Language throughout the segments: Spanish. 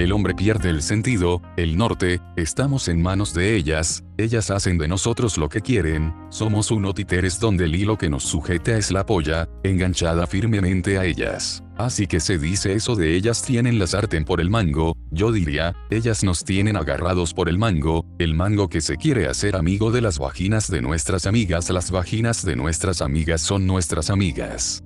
el hombre pierde el sentido, el norte, estamos en manos de ellas, ellas hacen de nosotros lo que quieren, somos unos títeres donde el hilo que nos sujeta es la polla, enganchada firmemente a ellas. Así que se dice eso de ellas tienen la sartén por el mango, yo diría, ellas nos tienen agarrados por el mango, el mango que se quiere hacer amigo de las vaginas de nuestras amigas, las vaginas de nuestras amigas son nuestras amigas.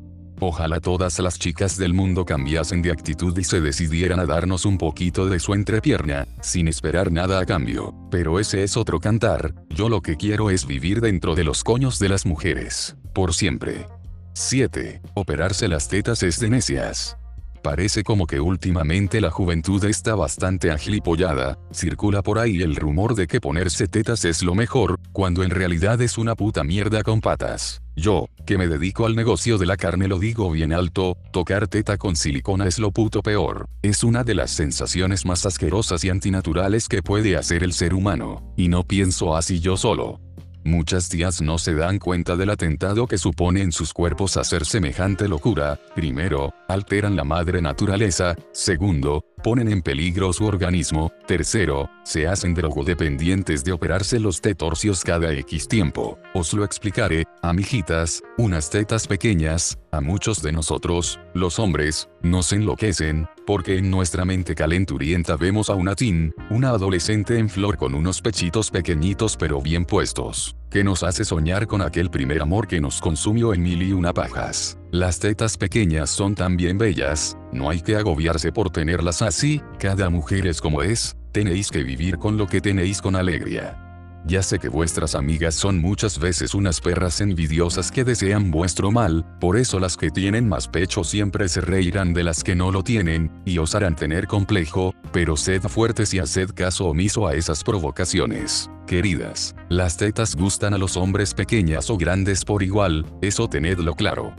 Ojalá todas las chicas del mundo cambiasen de actitud y se decidieran a darnos un poquito de su entrepierna, sin esperar nada a cambio. Pero ese es otro cantar, yo lo que quiero es vivir dentro de los coños de las mujeres, por siempre. 7. Operarse las tetas es de necias. Parece como que últimamente la juventud está bastante agilipollada, circula por ahí el rumor de que ponerse tetas es lo mejor, cuando en realidad es una puta mierda con patas. Yo, que me dedico al negocio de la carne lo digo bien alto, tocar teta con silicona es lo puto peor. Es una de las sensaciones más asquerosas y antinaturales que puede hacer el ser humano. Y no pienso así yo solo. Muchas tías no se dan cuenta del atentado que supone en sus cuerpos hacer semejante locura. Primero, alteran la madre naturaleza. Segundo, ponen en peligro su organismo. Tercero, se hacen drogodependientes de operarse los tetorcios cada X tiempo. Os lo explicaré, amijitas, unas tetas pequeñas, a muchos de nosotros, los hombres, nos enloquecen, porque en nuestra mente calenturienta vemos a una teen, una adolescente en flor con unos pechitos pequeñitos pero bien puestos, que nos hace soñar con aquel primer amor que nos consumió en mil y una pajas. Las tetas pequeñas son también bellas, no hay que agobiarse por tenerlas así, cada mujer es como es, tenéis que vivir con lo que tenéis con alegría. Ya sé que vuestras amigas son muchas veces unas perras envidiosas que desean vuestro mal, por eso las que tienen más pecho siempre se reirán de las que no lo tienen, y os harán tener complejo, pero sed fuertes y haced caso omiso a esas provocaciones. Queridas, las tetas gustan a los hombres pequeñas o grandes por igual, eso tenedlo claro.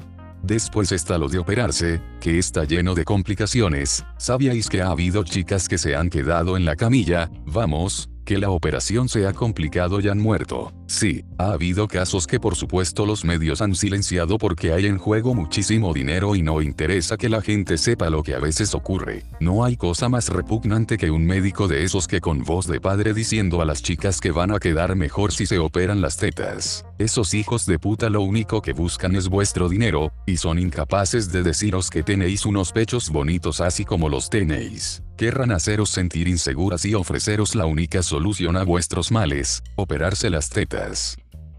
Después está lo de operarse, que está lleno de complicaciones, ¿sabíais que ha habido chicas que se han quedado en la camilla? Vamos, que la operación se ha complicado y han muerto. Sí, ha habido casos que por supuesto los medios han silenciado porque hay en juego muchísimo dinero y no interesa que la gente sepa lo que a veces ocurre. No hay cosa más repugnante que un médico de esos que con voz de padre diciendo a las chicas que van a quedar mejor si se operan las tetas. Esos hijos de puta lo único que buscan es vuestro dinero, y son incapaces de deciros que tenéis unos pechos bonitos así como los tenéis. Querrán haceros sentir inseguras y ofreceros la única solución a vuestros males, operarse las tetas.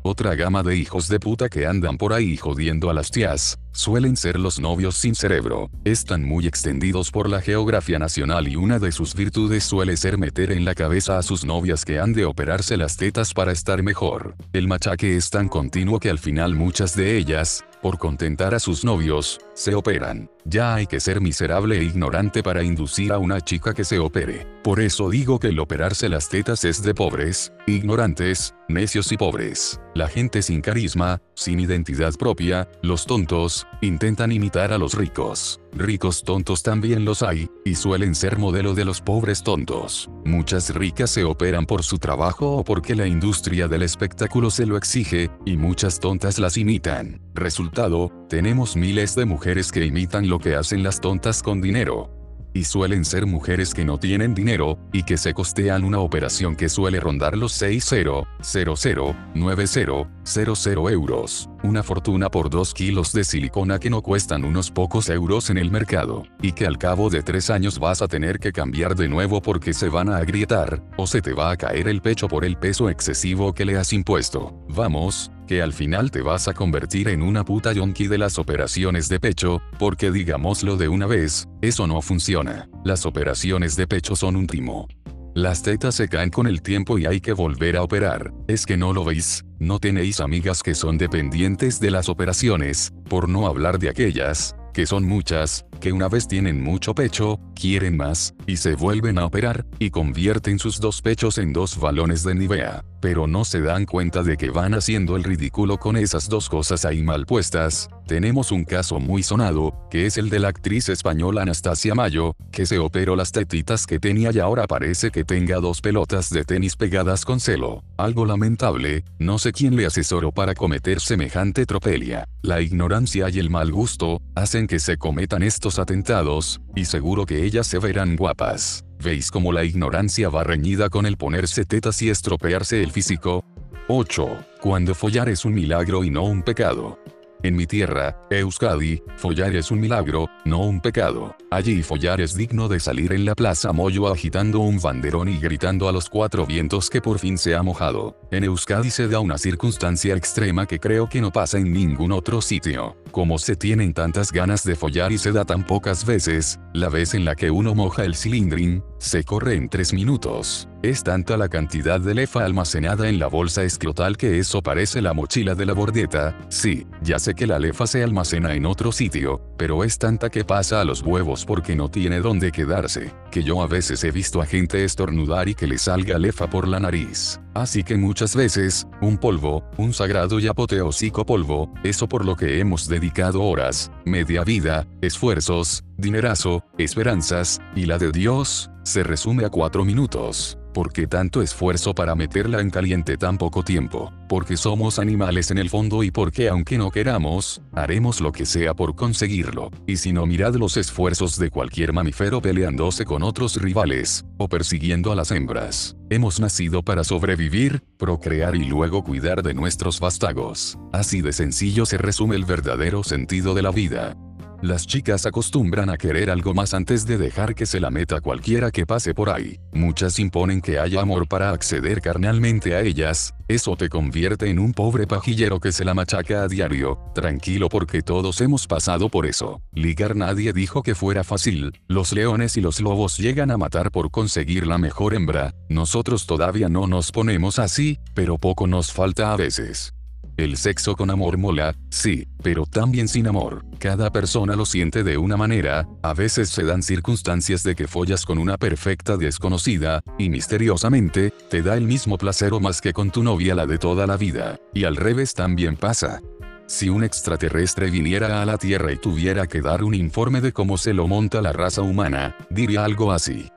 Otra gama de hijos de puta que andan por ahí jodiendo a las tías, suelen ser los novios sin cerebro. Están muy extendidos por la geografía nacional y una de sus virtudes suele ser meter en la cabeza a sus novias que han de operarse las tetas para estar mejor. El machaque es tan continuo que al final muchas de ellas, por contentar a sus novios, se operan. Ya hay que ser miserable e ignorante para inducir a una chica que se opere. Por eso digo que el operarse las tetas es de pobres, ignorantes, necios y pobres. La gente sin carisma, sin identidad propia, los tontos, intentan imitar a los ricos. Ricos tontos también los hay, y suelen ser modelo de los pobres tontos. Muchas ricas se operan por su trabajo o porque la industria del espectáculo se lo exige, y muchas tontas las imitan. Resultado, tenemos miles de mujeres que imitan lo que hacen las tontas con dinero y suelen ser mujeres que no tienen dinero, y que se costean una operación que suele rondar los 60009000 euros, una fortuna por 2 kilos de silicona que no cuestan unos pocos euros en el mercado, y que al cabo de 3 años vas a tener que cambiar de nuevo porque se van a agrietar, o se te va a caer el pecho por el peso excesivo que le has impuesto. Vamos, que al final te vas a convertir en una puta yonki de las operaciones de pecho, porque digámoslo de una vez, eso no funciona. Las operaciones de pecho son un timo. Las tetas se caen con el tiempo y hay que volver a operar. Es que no lo veis, no tenéis amigas que son dependientes de las operaciones, por no hablar de aquellas, que son muchas, que una vez tienen mucho pecho, quieren más, y se vuelven a operar, y convierten sus dos pechos en dos balones de Nivea pero no se dan cuenta de que van haciendo el ridículo con esas dos cosas ahí mal puestas. Tenemos un caso muy sonado, que es el de la actriz española Anastasia Mayo, que se operó las tetitas que tenía y ahora parece que tenga dos pelotas de tenis pegadas con celo. Algo lamentable, no sé quién le asesoró para cometer semejante tropelia. La ignorancia y el mal gusto, hacen que se cometan estos atentados, y seguro que ellas se verán guapas. ¿Veis cómo la ignorancia va reñida con el ponerse tetas y estropearse el físico? 8. Cuando follar es un milagro y no un pecado. En mi tierra, Euskadi, follar es un milagro, no un pecado. Allí follar es digno de salir en la plaza Moyo agitando un banderón y gritando a los cuatro vientos que por fin se ha mojado. En Euskadi se da una circunstancia extrema que creo que no pasa en ningún otro sitio. Como se tienen tantas ganas de follar y se da tan pocas veces, la vez en la que uno moja el cilindrín, se corre en tres minutos. Es tanta la cantidad de lefa almacenada en la bolsa escrotal que eso parece la mochila de la bordeta. Sí, ya sé que la lefa se almacena en otro sitio, pero es tanta que pasa a los huevos porque no tiene dónde quedarse, que yo a veces he visto a gente estornudar y que le salga lefa por la nariz. Así que muchas veces, un polvo, un sagrado y apoteósico polvo, eso por lo que hemos dedicado horas, media vida, esfuerzos, dinerazo, esperanzas, y la de Dios, se resume a cuatro minutos. ¿Por qué tanto esfuerzo para meterla en caliente tan poco tiempo? Porque somos animales en el fondo y porque aunque no queramos, haremos lo que sea por conseguirlo. Y si no mirad los esfuerzos de cualquier mamífero peleándose con otros rivales, o persiguiendo a las hembras. Hemos nacido para sobrevivir, procrear y luego cuidar de nuestros vástagos. Así de sencillo se resume el verdadero sentido de la vida. Las chicas acostumbran a querer algo más antes de dejar que se la meta cualquiera que pase por ahí. Muchas imponen que haya amor para acceder carnalmente a ellas, eso te convierte en un pobre pajillero que se la machaca a diario, tranquilo porque todos hemos pasado por eso. Ligar nadie dijo que fuera fácil, los leones y los lobos llegan a matar por conseguir la mejor hembra, nosotros todavía no nos ponemos así, pero poco nos falta a veces. El sexo con amor mola, sí, pero también sin amor. Cada persona lo siente de una manera, a veces se dan circunstancias de que follas con una perfecta desconocida, y misteriosamente, te da el mismo placer o más que con tu novia la de toda la vida. Y al revés también pasa. Si un extraterrestre viniera a la Tierra y tuviera que dar un informe de cómo se lo monta la raza humana, diría algo así.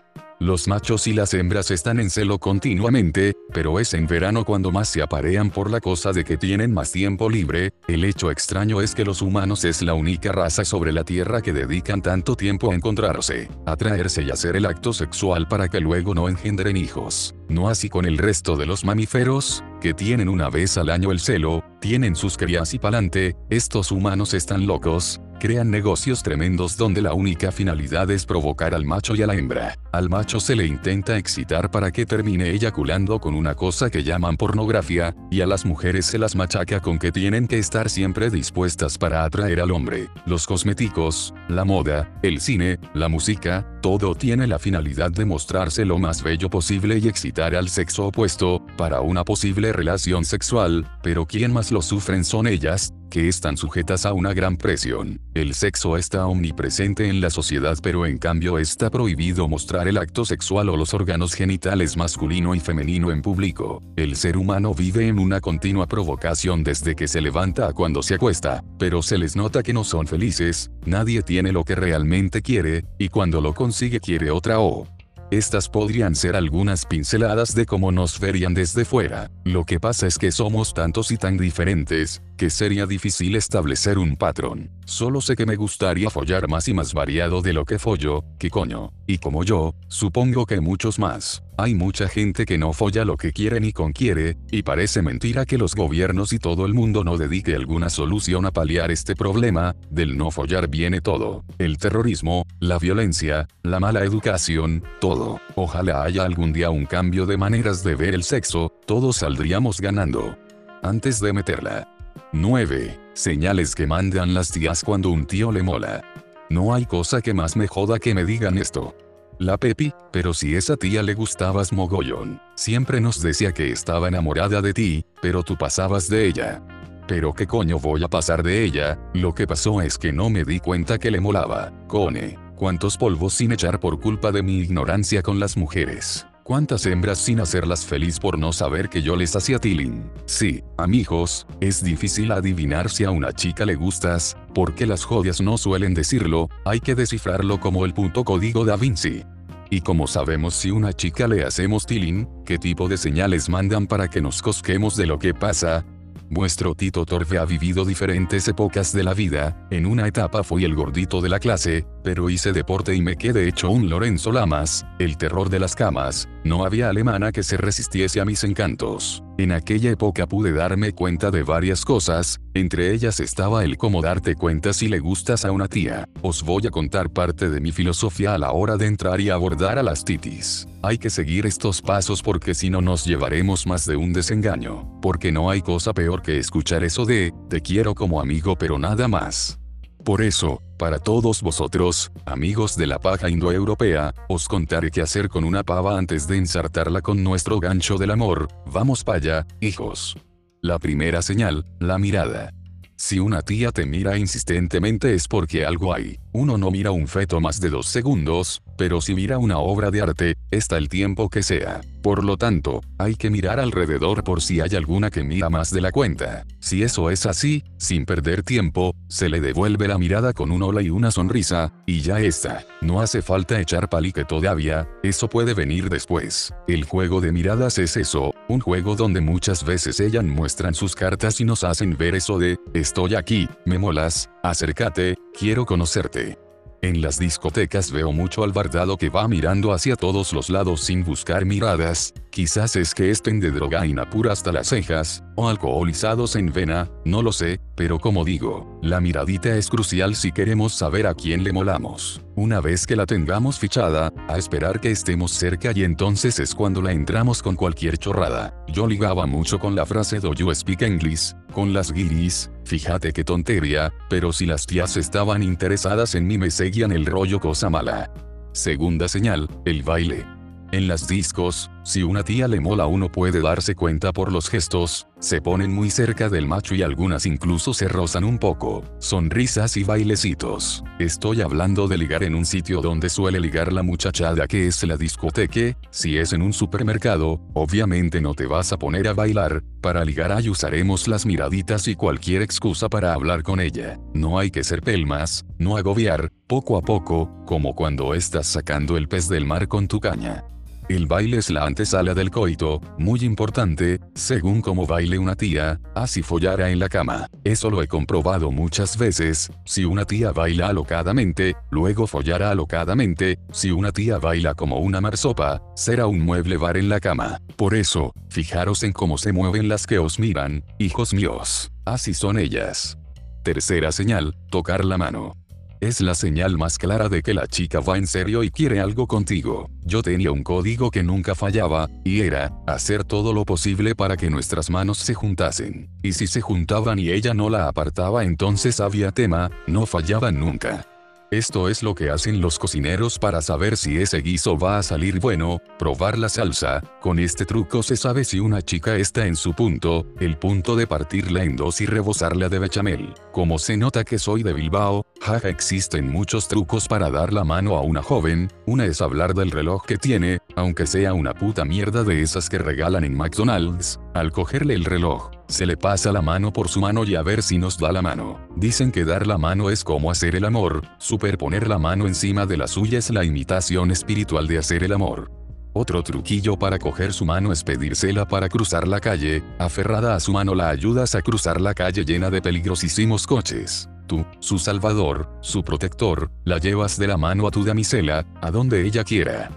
Los machos y las hembras están en celo continuamente, pero es en verano cuando más se aparean por la cosa de que tienen más tiempo libre, el hecho extraño es que los humanos es la única raza sobre la Tierra que dedican tanto tiempo a encontrarse, atraerse y hacer el acto sexual para que luego no engendren hijos. No así con el resto de los mamíferos, que tienen una vez al año el celo, tienen sus crías y pa'lante, estos humanos están locos, crean negocios tremendos donde la única finalidad es provocar al macho y a la hembra. Al macho se le intenta excitar para que termine eyaculando con una cosa que llaman pornografía, y a las mujeres se las machaca con que tienen que estar siempre dispuestas para atraer al hombre. Los cosméticos, la moda, el cine, la música, todo tiene la finalidad de mostrarse lo más bello posible y excitar al sexo opuesto, para una posible relación sexual, pero quien más lo sufren son ellas, que están sujetas a una gran presión. El sexo está omnipresente en la sociedad pero en cambio está prohibido mostrar el acto sexual o los órganos genitales masculino y femenino en público. El ser humano vive en una continua provocación desde que se levanta a cuando se acuesta, pero se les nota que no son felices, nadie tiene lo que realmente quiere, y cuando lo consigue quiere otra o estas podrían ser algunas pinceladas de cómo nos verían desde fuera. Lo que pasa es que somos tantos y tan diferentes, que sería difícil establecer un patrón. Solo sé que me gustaría follar más y más variado de lo que follo, que coño. Y como yo, supongo que muchos más. Hay mucha gente que no folla lo que quiere ni con quiere, y parece mentira que los gobiernos y todo el mundo no dedique alguna solución a paliar este problema, del no follar viene todo. El terrorismo, la violencia, la mala educación, todo. Ojalá haya algún día un cambio de maneras de ver el sexo, todos saldríamos ganando. Antes de meterla. 9. Señales que mandan las tías cuando un tío le mola. No hay cosa que más me joda que me digan esto. La Pepi, pero si esa tía le gustabas mogollón, siempre nos decía que estaba enamorada de ti, pero tú pasabas de ella. Pero qué coño voy a pasar de ella, lo que pasó es que no me di cuenta que le molaba, cone. Cuántos polvos sin echar por culpa de mi ignorancia con las mujeres. ¿Cuántas hembras sin hacerlas feliz por no saber que yo les hacía tiling? Sí, amigos, es difícil adivinar si a una chica le gustas, porque las jodias no suelen decirlo, hay que descifrarlo como el punto código da Vinci. Y como sabemos si una chica le hacemos tiling, qué tipo de señales mandan para que nos cosquemos de lo que pasa, Vuestro Tito Torfe ha vivido diferentes épocas de la vida, en una etapa fui el gordito de la clase, pero hice deporte y me quedé hecho un Lorenzo Lamas, el terror de las camas, no había alemana que se resistiese a mis encantos. En aquella época pude darme cuenta de varias cosas, entre ellas estaba el cómo darte cuenta si le gustas a una tía. Os voy a contar parte de mi filosofía a la hora de entrar y abordar a las titis. Hay que seguir estos pasos porque si no nos llevaremos más de un desengaño, porque no hay cosa peor que escuchar eso de, te quiero como amigo pero nada más. Por eso, para todos vosotros, amigos de la paja indoeuropea, os contaré qué hacer con una pava antes de ensartarla con nuestro gancho del amor, vamos para allá, hijos. La primera señal, la mirada. Si una tía te mira insistentemente es porque algo hay. Uno no mira un feto más de dos segundos, pero si mira una obra de arte, está el tiempo que sea. Por lo tanto, hay que mirar alrededor por si hay alguna que mira más de la cuenta. Si eso es así, sin perder tiempo, se le devuelve la mirada con un hola y una sonrisa, y ya está. No hace falta echar palique todavía, eso puede venir después. El juego de miradas es eso, un juego donde muchas veces ellas muestran sus cartas y nos hacen ver eso de, estoy aquí, me molas, acércate, quiero conocerte. En las discotecas veo mucho al bardado que va mirando hacia todos los lados sin buscar miradas, quizás es que estén de drogaína pura hasta las cejas, o alcoholizados en vena, no lo sé, pero como digo, la miradita es crucial si queremos saber a quién le molamos. Una vez que la tengamos fichada, a esperar que estemos cerca y entonces es cuando la entramos con cualquier chorrada. Yo ligaba mucho con la frase do you speak English, con las guiris, fíjate qué tontería, pero si las tías estaban interesadas en mí me seguían el rollo cosa mala. Segunda señal, el baile. En las discos, si una tía le mola uno puede darse cuenta por los gestos, se ponen muy cerca del macho y algunas incluso se rozan un poco, sonrisas y bailecitos. Estoy hablando de ligar en un sitio donde suele ligar la muchachada que es la discoteque, si es en un supermercado, obviamente no te vas a poner a bailar, para ligar ahí usaremos las miraditas y cualquier excusa para hablar con ella. No hay que ser pelmas, no agobiar, poco a poco, como cuando estás sacando el pez del mar con tu caña. El baile es la antesala del coito, muy importante, según como baile una tía, así follará en la cama. Eso lo he comprobado muchas veces, si una tía baila alocadamente, luego follará alocadamente, si una tía baila como una marsopa, será un mueble bar en la cama. Por eso, fijaros en cómo se mueven las que os miran, hijos míos. Así son ellas. Tercera señal, tocar la mano. Es la señal más clara de que la chica va en serio y quiere algo contigo. Yo tenía un código que nunca fallaba, y era, hacer todo lo posible para que nuestras manos se juntasen. Y si se juntaban y ella no la apartaba entonces había tema, no fallaban nunca. Esto es lo que hacen los cocineros para saber si ese guiso va a salir bueno, probar la salsa, con este truco se sabe si una chica está en su punto, el punto de partirla en dos y rebosarla de bechamel. Como se nota que soy de Bilbao, jaja existen muchos trucos para dar la mano a una joven, una es hablar del reloj que tiene, aunque sea una puta mierda de esas que regalan en McDonald's, al cogerle el reloj, se le pasa la mano por su mano y a ver si nos da la mano. Dicen que dar la mano es como hacer el amor, superponer la mano encima de la suya es la imitación espiritual de hacer el amor. Otro truquillo para coger su mano es pedírsela para cruzar la calle, aferrada a su mano la ayudas a cruzar la calle llena de peligrosísimos coches. Tú, su salvador, su protector, la llevas de la mano a tu damisela, a donde ella quiera.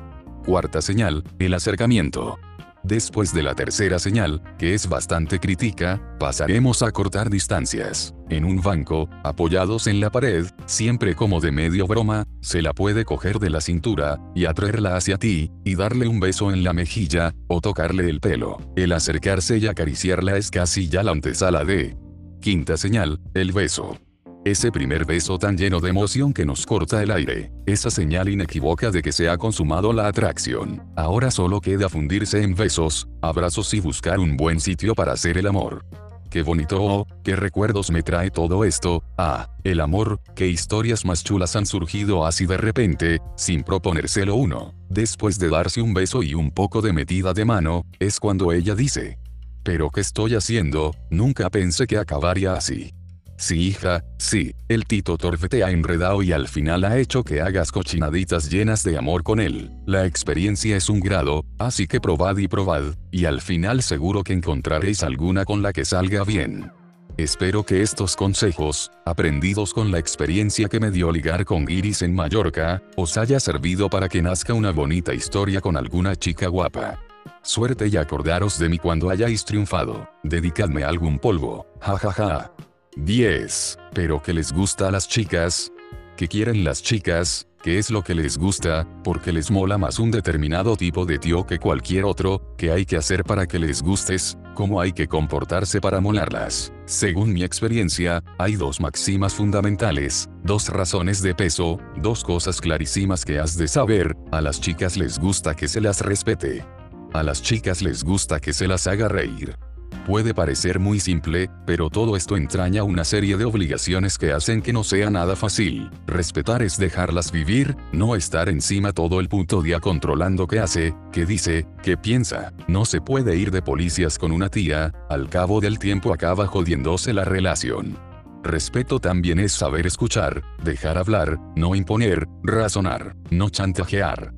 Cuarta señal, el acercamiento. Después de la tercera señal, que es bastante crítica, pasaremos a cortar distancias. En un banco, apoyados en la pared, siempre como de medio broma, se la puede coger de la cintura, y atraerla hacia ti, y darle un beso en la mejilla, o tocarle el pelo. El acercarse y acariciarla es casi ya la antesala de. Quinta señal, el beso. Ese primer beso tan lleno de emoción que nos corta el aire, esa señal inequívoca de que se ha consumado la atracción. Ahora solo queda fundirse en besos, abrazos y buscar un buen sitio para hacer el amor. Qué bonito oh, qué recuerdos me trae todo esto, ah, el amor, qué historias más chulas han surgido así de repente, sin proponérselo uno. Después de darse un beso y un poco de metida de mano, es cuando ella dice, pero ¿qué estoy haciendo? Nunca pensé que acabaría así. Sí hija, sí, el Tito Torfe te ha enredado y al final ha hecho que hagas cochinaditas llenas de amor con él. La experiencia es un grado, así que probad y probad, y al final seguro que encontraréis alguna con la que salga bien. Espero que estos consejos, aprendidos con la experiencia que me dio ligar con Iris en Mallorca, os haya servido para que nazca una bonita historia con alguna chica guapa. Suerte y acordaros de mí cuando hayáis triunfado. Dedicadme algún polvo. Ja ja ja. 10. ¿Pero qué les gusta a las chicas? ¿Qué quieren las chicas? qué es lo que les gusta, porque les mola más un determinado tipo de tío que cualquier otro, qué hay que hacer para que les gustes, cómo hay que comportarse para molarlas. Según mi experiencia, hay dos máximas fundamentales, dos razones de peso, dos cosas clarísimas que has de saber, a las chicas les gusta que se las respete. A las chicas les gusta que se las haga reír. Puede parecer muy simple, pero todo esto entraña una serie de obligaciones que hacen que no sea nada fácil. Respetar es dejarlas vivir, no estar encima todo el puto día controlando qué hace, qué dice, qué piensa. No se puede ir de policías con una tía, al cabo del tiempo acaba jodiéndose la relación. Respeto también es saber escuchar, dejar hablar, no imponer, razonar, no chantajear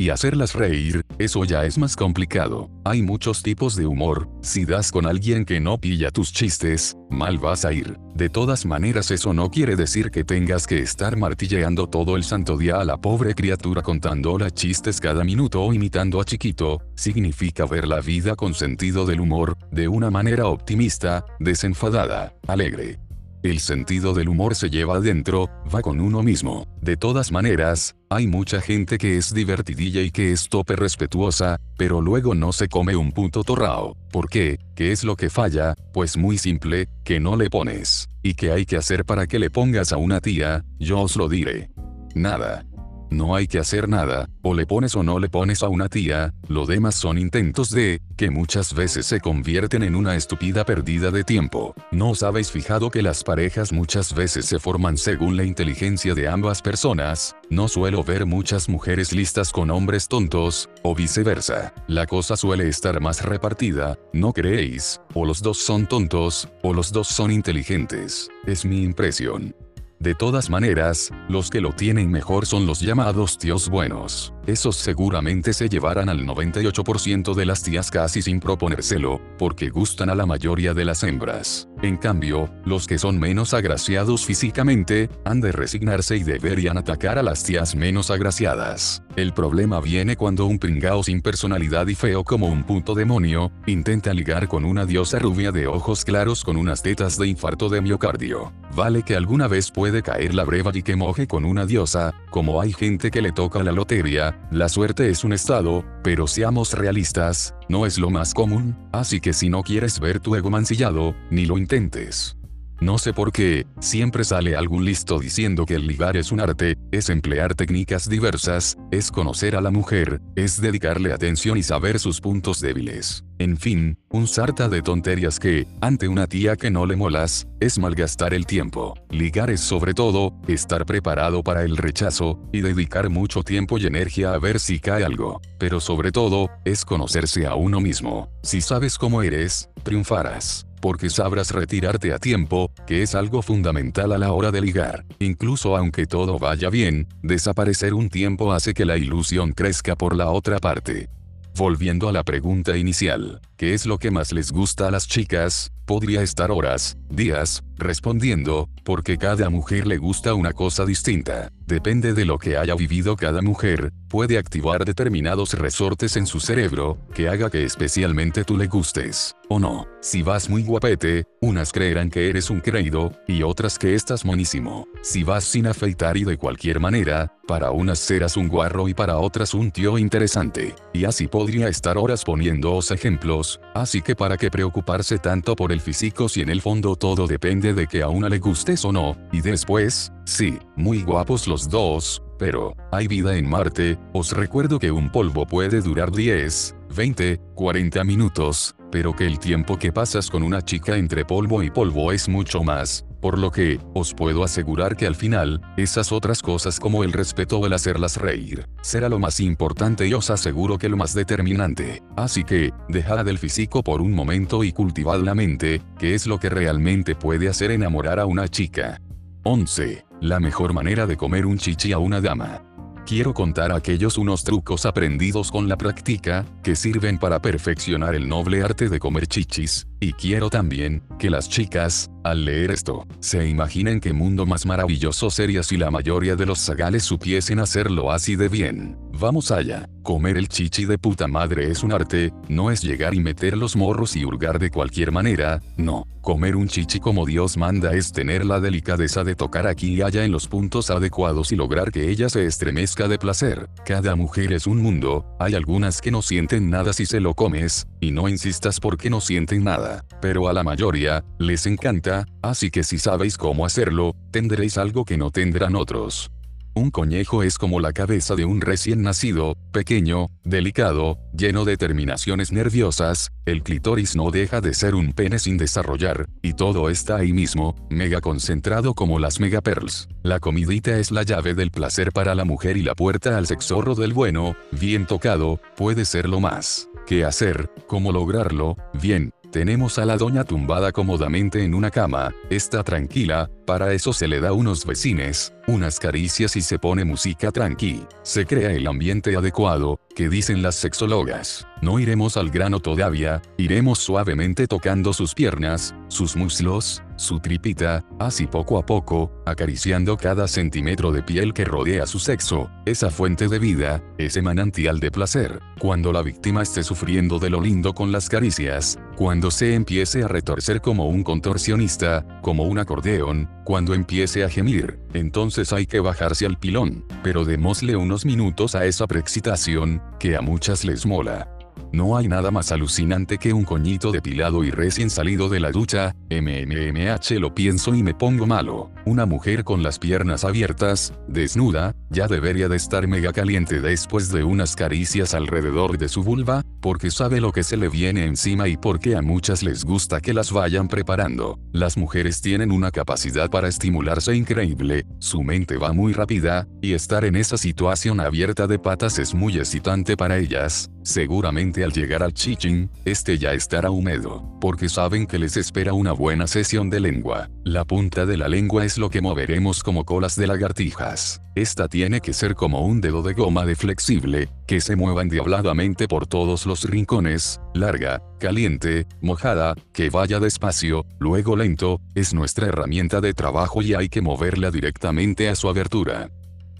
y hacerlas reír, eso ya es más complicado. Hay muchos tipos de humor, si das con alguien que no pilla tus chistes, mal vas a ir. De todas maneras eso no quiere decir que tengas que estar martilleando todo el santo día a la pobre criatura contándola chistes cada minuto o imitando a chiquito, significa ver la vida con sentido del humor, de una manera optimista, desenfadada, alegre. El sentido del humor se lleva adentro, va con uno mismo. De todas maneras, hay mucha gente que es divertidilla y que es tope respetuosa, pero luego no se come un punto torrao. ¿Por qué? ¿Qué es lo que falla? Pues muy simple, que no le pones. ¿Y qué hay que hacer para que le pongas a una tía? Yo os lo diré. Nada. No hay que hacer nada, o le pones o no le pones a una tía, lo demás son intentos de, que muchas veces se convierten en una estúpida pérdida de tiempo. ¿No os habéis fijado que las parejas muchas veces se forman según la inteligencia de ambas personas? No suelo ver muchas mujeres listas con hombres tontos, o viceversa. La cosa suele estar más repartida, ¿no creéis? O los dos son tontos, o los dos son inteligentes. Es mi impresión. De todas maneras, los que lo tienen mejor son los llamados tíos buenos. Esos seguramente se llevarán al 98% de las tías casi sin proponérselo, porque gustan a la mayoría de las hembras. En cambio, los que son menos agraciados físicamente, han de resignarse y deberían atacar a las tías menos agraciadas. El problema viene cuando un pringao sin personalidad y feo como un puto demonio, intenta ligar con una diosa rubia de ojos claros con unas tetas de infarto de miocardio. Vale que alguna vez puede caer la breva y que moje con una diosa, como hay gente que le toca la lotería, la suerte es un estado, pero seamos realistas, no es lo más común, así que si no quieres ver tu ego mancillado, ni lo intentes. No sé por qué, siempre sale algún listo diciendo que el ligar es un arte, es emplear técnicas diversas, es conocer a la mujer, es dedicarle atención y saber sus puntos débiles. En fin, un sarta de tonterías que, ante una tía que no le molas, es malgastar el tiempo. Ligar es sobre todo, estar preparado para el rechazo, y dedicar mucho tiempo y energía a ver si cae algo. Pero sobre todo, es conocerse a uno mismo. Si sabes cómo eres, triunfarás porque sabrás retirarte a tiempo, que es algo fundamental a la hora de ligar. Incluso aunque todo vaya bien, desaparecer un tiempo hace que la ilusión crezca por la otra parte. Volviendo a la pregunta inicial, ¿qué es lo que más les gusta a las chicas? Podría estar horas, días, respondiendo, porque cada mujer le gusta una cosa distinta. Depende de lo que haya vivido cada mujer, puede activar determinados resortes en su cerebro, que haga que especialmente tú le gustes, o no. Si vas muy guapete, unas creerán que eres un creído, y otras que estás monísimo. Si vas sin afeitar y de cualquier manera, para unas serás un guarro y para otras un tío interesante. Y así podría estar horas poniéndoos ejemplos, así que para qué preocuparse tanto por el físico si en el fondo todo depende de que a una le gustes o no, y después, sí, muy guapos los dos, pero, hay vida en Marte, os recuerdo que un polvo puede durar 10, 20, 40 minutos, pero que el tiempo que pasas con una chica entre polvo y polvo es mucho más, por lo que, os puedo asegurar que al final, esas otras cosas como el respeto o el hacerlas reír, será lo más importante y os aseguro que lo más determinante. Así que, dejad el físico por un momento y cultivad la mente, que es lo que realmente puede hacer enamorar a una chica. 11. La mejor manera de comer un chichi a una dama quiero contar aquellos unos trucos aprendidos con la práctica, que sirven para perfeccionar el noble arte de comer chichis, y quiero también, que las chicas, al leer esto, se imaginen qué mundo más maravilloso sería si la mayoría de los zagales supiesen hacerlo así de bien. Vamos allá. Comer el chichi de puta madre es un arte, no es llegar y meter los morros y hurgar de cualquier manera, no. Comer un chichi como Dios manda es tener la delicadeza de tocar aquí y allá en los puntos adecuados y lograr que ella se estremezca de placer. Cada mujer es un mundo, hay algunas que no sienten nada si se lo comes, y no insistas porque no sienten nada, pero a la mayoría, les encanta, así que si sabéis cómo hacerlo, tendréis algo que no tendrán otros. Un conejo es como la cabeza de un recién nacido, pequeño, delicado, lleno de terminaciones nerviosas, el clítoris no deja de ser un pene sin desarrollar, y todo está ahí mismo, mega concentrado como las mega pearls. La comidita es la llave del placer para la mujer y la puerta al sexorro del bueno, bien tocado, puede ser lo más. ¿Qué hacer? ¿Cómo lograrlo? Bien, tenemos a la doña tumbada cómodamente en una cama, está tranquila, para eso se le da unos vecines, unas caricias y se pone música tranqui. Se crea el ambiente adecuado, que dicen las sexólogas. No iremos al grano todavía, iremos suavemente tocando sus piernas, sus muslos, su tripita, así poco a poco, acariciando cada centímetro de piel que rodea su sexo, esa fuente de vida, ese manantial de placer. Cuando la víctima esté sufriendo de lo lindo con las caricias, cuando se empiece a retorcer como un contorsionista, como un acordeón, cuando empiece a gemir, entonces hay que bajarse al pilón, pero démosle unos minutos a esa preexcitación, que a muchas les mola. No hay nada más alucinante que un coñito depilado y recién salido de la ducha, MMMH lo pienso y me pongo malo. Una mujer con las piernas abiertas, desnuda, ya debería de estar mega caliente después de unas caricias alrededor de su vulva, porque sabe lo que se le viene encima y porque a muchas les gusta que las vayan preparando. Las mujeres tienen una capacidad para estimularse increíble, su mente va muy rápida, y estar en esa situación abierta de patas es muy excitante para ellas. Seguramente al llegar al chiching, este ya estará húmedo, porque saben que les espera una buena sesión de lengua. La punta de la lengua es lo que moveremos como colas de lagartijas. Esta tiene que ser como un dedo de goma de flexible, que se mueva endiabladamente por todos los rincones, larga, caliente, mojada, que vaya despacio, luego lento, es nuestra herramienta de trabajo y hay que moverla directamente a su abertura.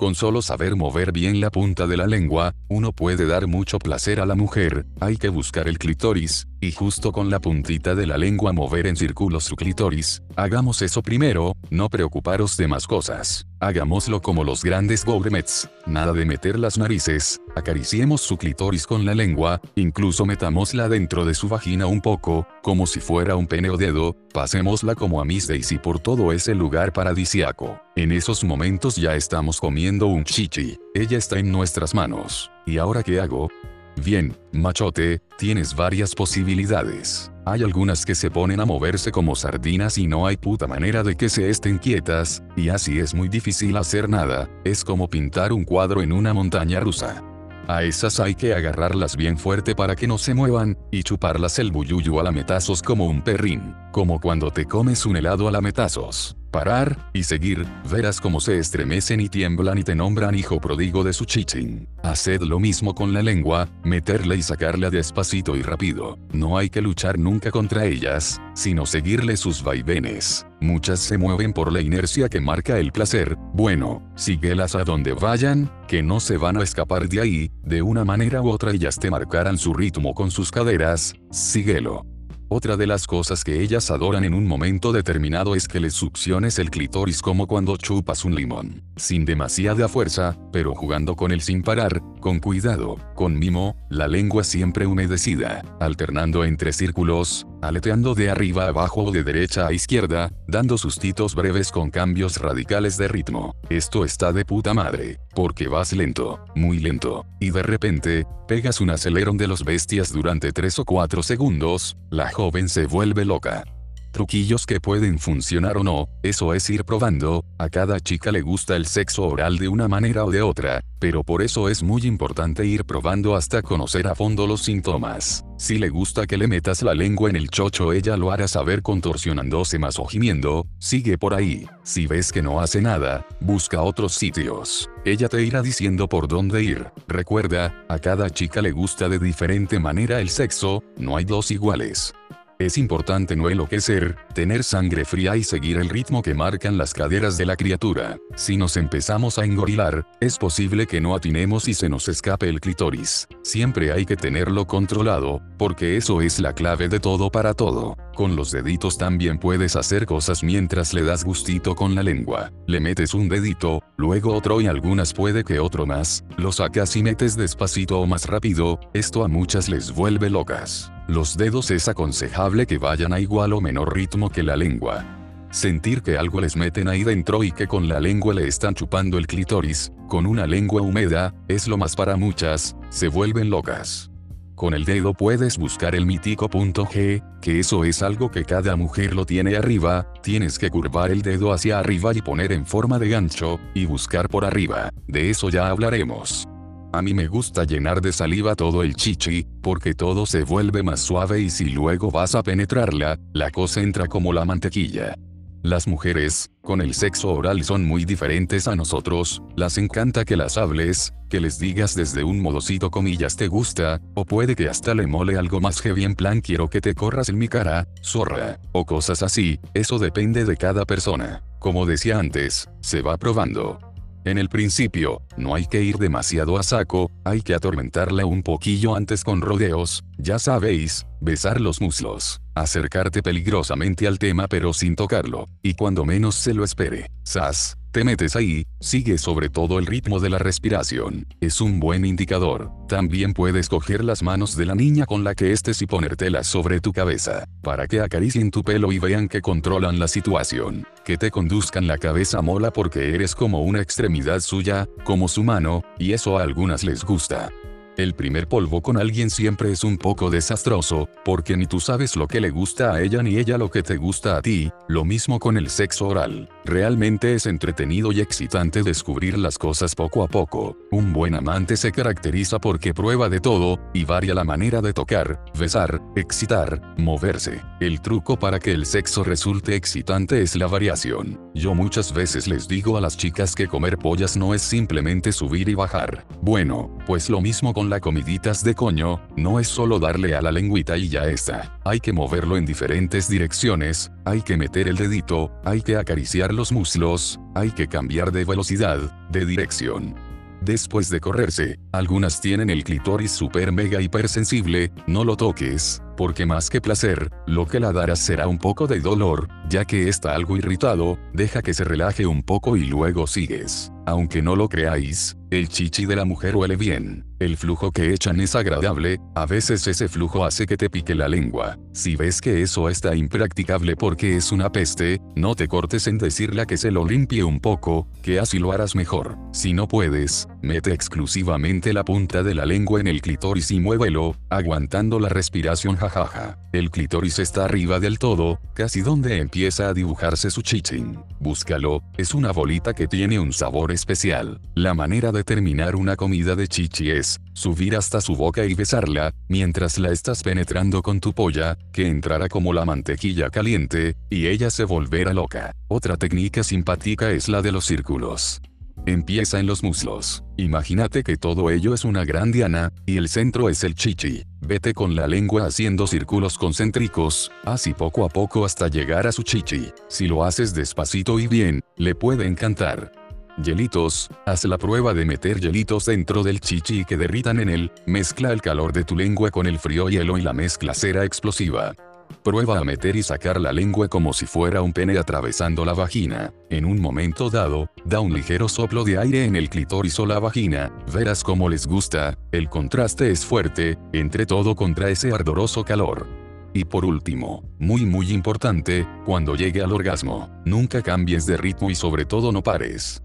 Con solo saber mover bien la punta de la lengua, uno puede dar mucho placer a la mujer, hay que buscar el clítoris, y justo con la puntita de la lengua mover en círculos su clítoris. Hagamos eso primero, no preocuparos de más cosas. Hagámoslo como los grandes gourmets, nada de meter las narices, acariciemos su clítoris con la lengua, incluso metámosla dentro de su vagina un poco, como si fuera un pene o dedo, pasémosla como a Miss Daisy por todo ese lugar paradisiaco. En esos momentos ya estamos comiendo un chichi, ella está en nuestras manos. ¿Y ahora qué hago? Bien, machote, tienes varias posibilidades. Hay algunas que se ponen a moverse como sardinas y no hay puta manera de que se estén quietas, y así es muy difícil hacer nada, es como pintar un cuadro en una montaña rusa. A esas hay que agarrarlas bien fuerte para que no se muevan, y chuparlas el buyuyu a lametazos como un perrín, como cuando te comes un helado a lametazos parar, y seguir, verás cómo se estremecen y tiemblan y te nombran hijo pródigo de su chichín. Haced lo mismo con la lengua, meterla y sacarla despacito y rápido. No hay que luchar nunca contra ellas, sino seguirle sus vaivenes. Muchas se mueven por la inercia que marca el placer, bueno, síguelas a donde vayan, que no se van a escapar de ahí, de una manera u otra ellas te marcarán su ritmo con sus caderas, síguelo. Otra de las cosas que ellas adoran en un momento determinado es que les succiones el clítoris como cuando chupas un limón. Sin demasiada fuerza, pero jugando con él sin parar, con cuidado, con mimo, la lengua siempre humedecida, alternando entre círculos, aleteando de arriba a abajo o de derecha a izquierda, dando sustitos breves con cambios radicales de ritmo. Esto está de puta madre, porque vas lento, muy lento, y de repente, pegas un acelerón de los bestias durante 3 o 4 segundos, la joven se vuelve loca. Truquillos que pueden funcionar o no, eso es ir probando, a cada chica le gusta el sexo oral de una manera o de otra, pero por eso es muy importante ir probando hasta conocer a fondo los síntomas. Si le gusta que le metas la lengua en el chocho ella lo hará saber contorsionándose más o gimiendo, sigue por ahí. Si ves que no hace nada, busca otros sitios. Ella te irá diciendo por dónde ir. Recuerda, a cada chica le gusta de diferente manera el sexo, no hay dos iguales. Es importante no enloquecer, tener sangre fría y seguir el ritmo que marcan las caderas de la criatura. Si nos empezamos a engorilar, es posible que no atinemos y se nos escape el clítoris. Siempre hay que tenerlo controlado, porque eso es la clave de todo para todo. Con los deditos también puedes hacer cosas mientras le das gustito con la lengua. Le metes un dedito, luego otro y algunas puede que otro más, lo sacas y metes despacito o más rápido, esto a muchas les vuelve locas. Los dedos es aconsejable que vayan a igual o menor ritmo que la lengua. Sentir que algo les meten ahí dentro y que con la lengua le están chupando el clítoris, con una lengua húmeda, es lo más para muchas, se vuelven locas. Con el dedo puedes buscar el mítico punto G, que eso es algo que cada mujer lo tiene arriba, tienes que curvar el dedo hacia arriba y poner en forma de gancho, y buscar por arriba, de eso ya hablaremos. A mí me gusta llenar de saliva todo el chichi, porque todo se vuelve más suave y si luego vas a penetrarla, la cosa entra como la mantequilla. Las mujeres, con el sexo oral son muy diferentes a nosotros, las encanta que las hables, que les digas desde un modocito comillas te gusta, o puede que hasta le mole algo más heavy en plan quiero que te corras en mi cara, zorra, o cosas así, eso depende de cada persona. Como decía antes, se va probando. En el principio, no hay que ir demasiado a saco, hay que atormentarla un poquillo antes con rodeos, ya sabéis, besar los muslos, acercarte peligrosamente al tema pero sin tocarlo, y cuando menos se lo espere, sas, te metes ahí, sigue sobre todo el ritmo de la respiración. Es un buen indicador. También puedes coger las manos de la niña con la que estés y ponértelas sobre tu cabeza, para que acaricien tu pelo y vean que controlan la situación. Que te conduzcan la cabeza mola porque eres como una extremidad suya, como su mano, y eso a algunas les gusta. El primer polvo con alguien siempre es un poco desastroso, porque ni tú sabes lo que le gusta a ella ni ella lo que te gusta a ti, lo mismo con el sexo oral. Realmente es entretenido y excitante descubrir las cosas poco a poco. Un buen amante se caracteriza porque prueba de todo, y varia la manera de tocar, besar, excitar, moverse. El truco para que el sexo resulte excitante es la variación. Yo muchas veces les digo a las chicas que comer pollas no es simplemente subir y bajar. Bueno, pues lo mismo con la comiditas de coño, no es solo darle a la lengüita y ya está. Hay que moverlo en diferentes direcciones, hay que meter el dedito, hay que acariciar los muslos, hay que cambiar de velocidad, de dirección. Después de correrse, algunas tienen el clitoris super mega hipersensible, no lo toques, porque más que placer, lo que la darás será un poco de dolor, ya que está algo irritado, deja que se relaje un poco y luego sigues. Aunque no lo creáis, el chichi de la mujer huele bien. El flujo que echan es agradable, a veces ese flujo hace que te pique la lengua. Si ves que eso está impracticable porque es una peste, no te cortes en decirle que se lo limpie un poco, que así lo harás mejor. Si no puedes, mete exclusivamente la punta de la lengua en el clítoris y muévelo, aguantando la respiración jajaja. El clítoris está arriba del todo, casi donde empieza a dibujarse su chichín. Búscalo, es una bolita que tiene un sabor especial. La manera de terminar una comida de chichi es, subir hasta su boca y besarla, mientras la estás penetrando con tu polla, que entrará como la mantequilla caliente, y ella se volverá loca. Otra técnica simpática es la de los círculos. Empieza en los muslos. Imagínate que todo ello es una gran diana, y el centro es el chichi. Vete con la lengua haciendo círculos concéntricos, así poco a poco hasta llegar a su chichi. Si lo haces despacito y bien, le puede encantar. Hielitos, haz la prueba de meter hielitos dentro del chichi y que derritan en él, mezcla el calor de tu lengua con el frío hielo y la mezcla será explosiva. Prueba a meter y sacar la lengua como si fuera un pene atravesando la vagina. En un momento dado, da un ligero soplo de aire en el clitoris o la vagina, verás cómo les gusta, el contraste es fuerte, entre todo contra ese ardoroso calor. Y por último, muy muy importante, cuando llegue al orgasmo, nunca cambies de ritmo y sobre todo no pares.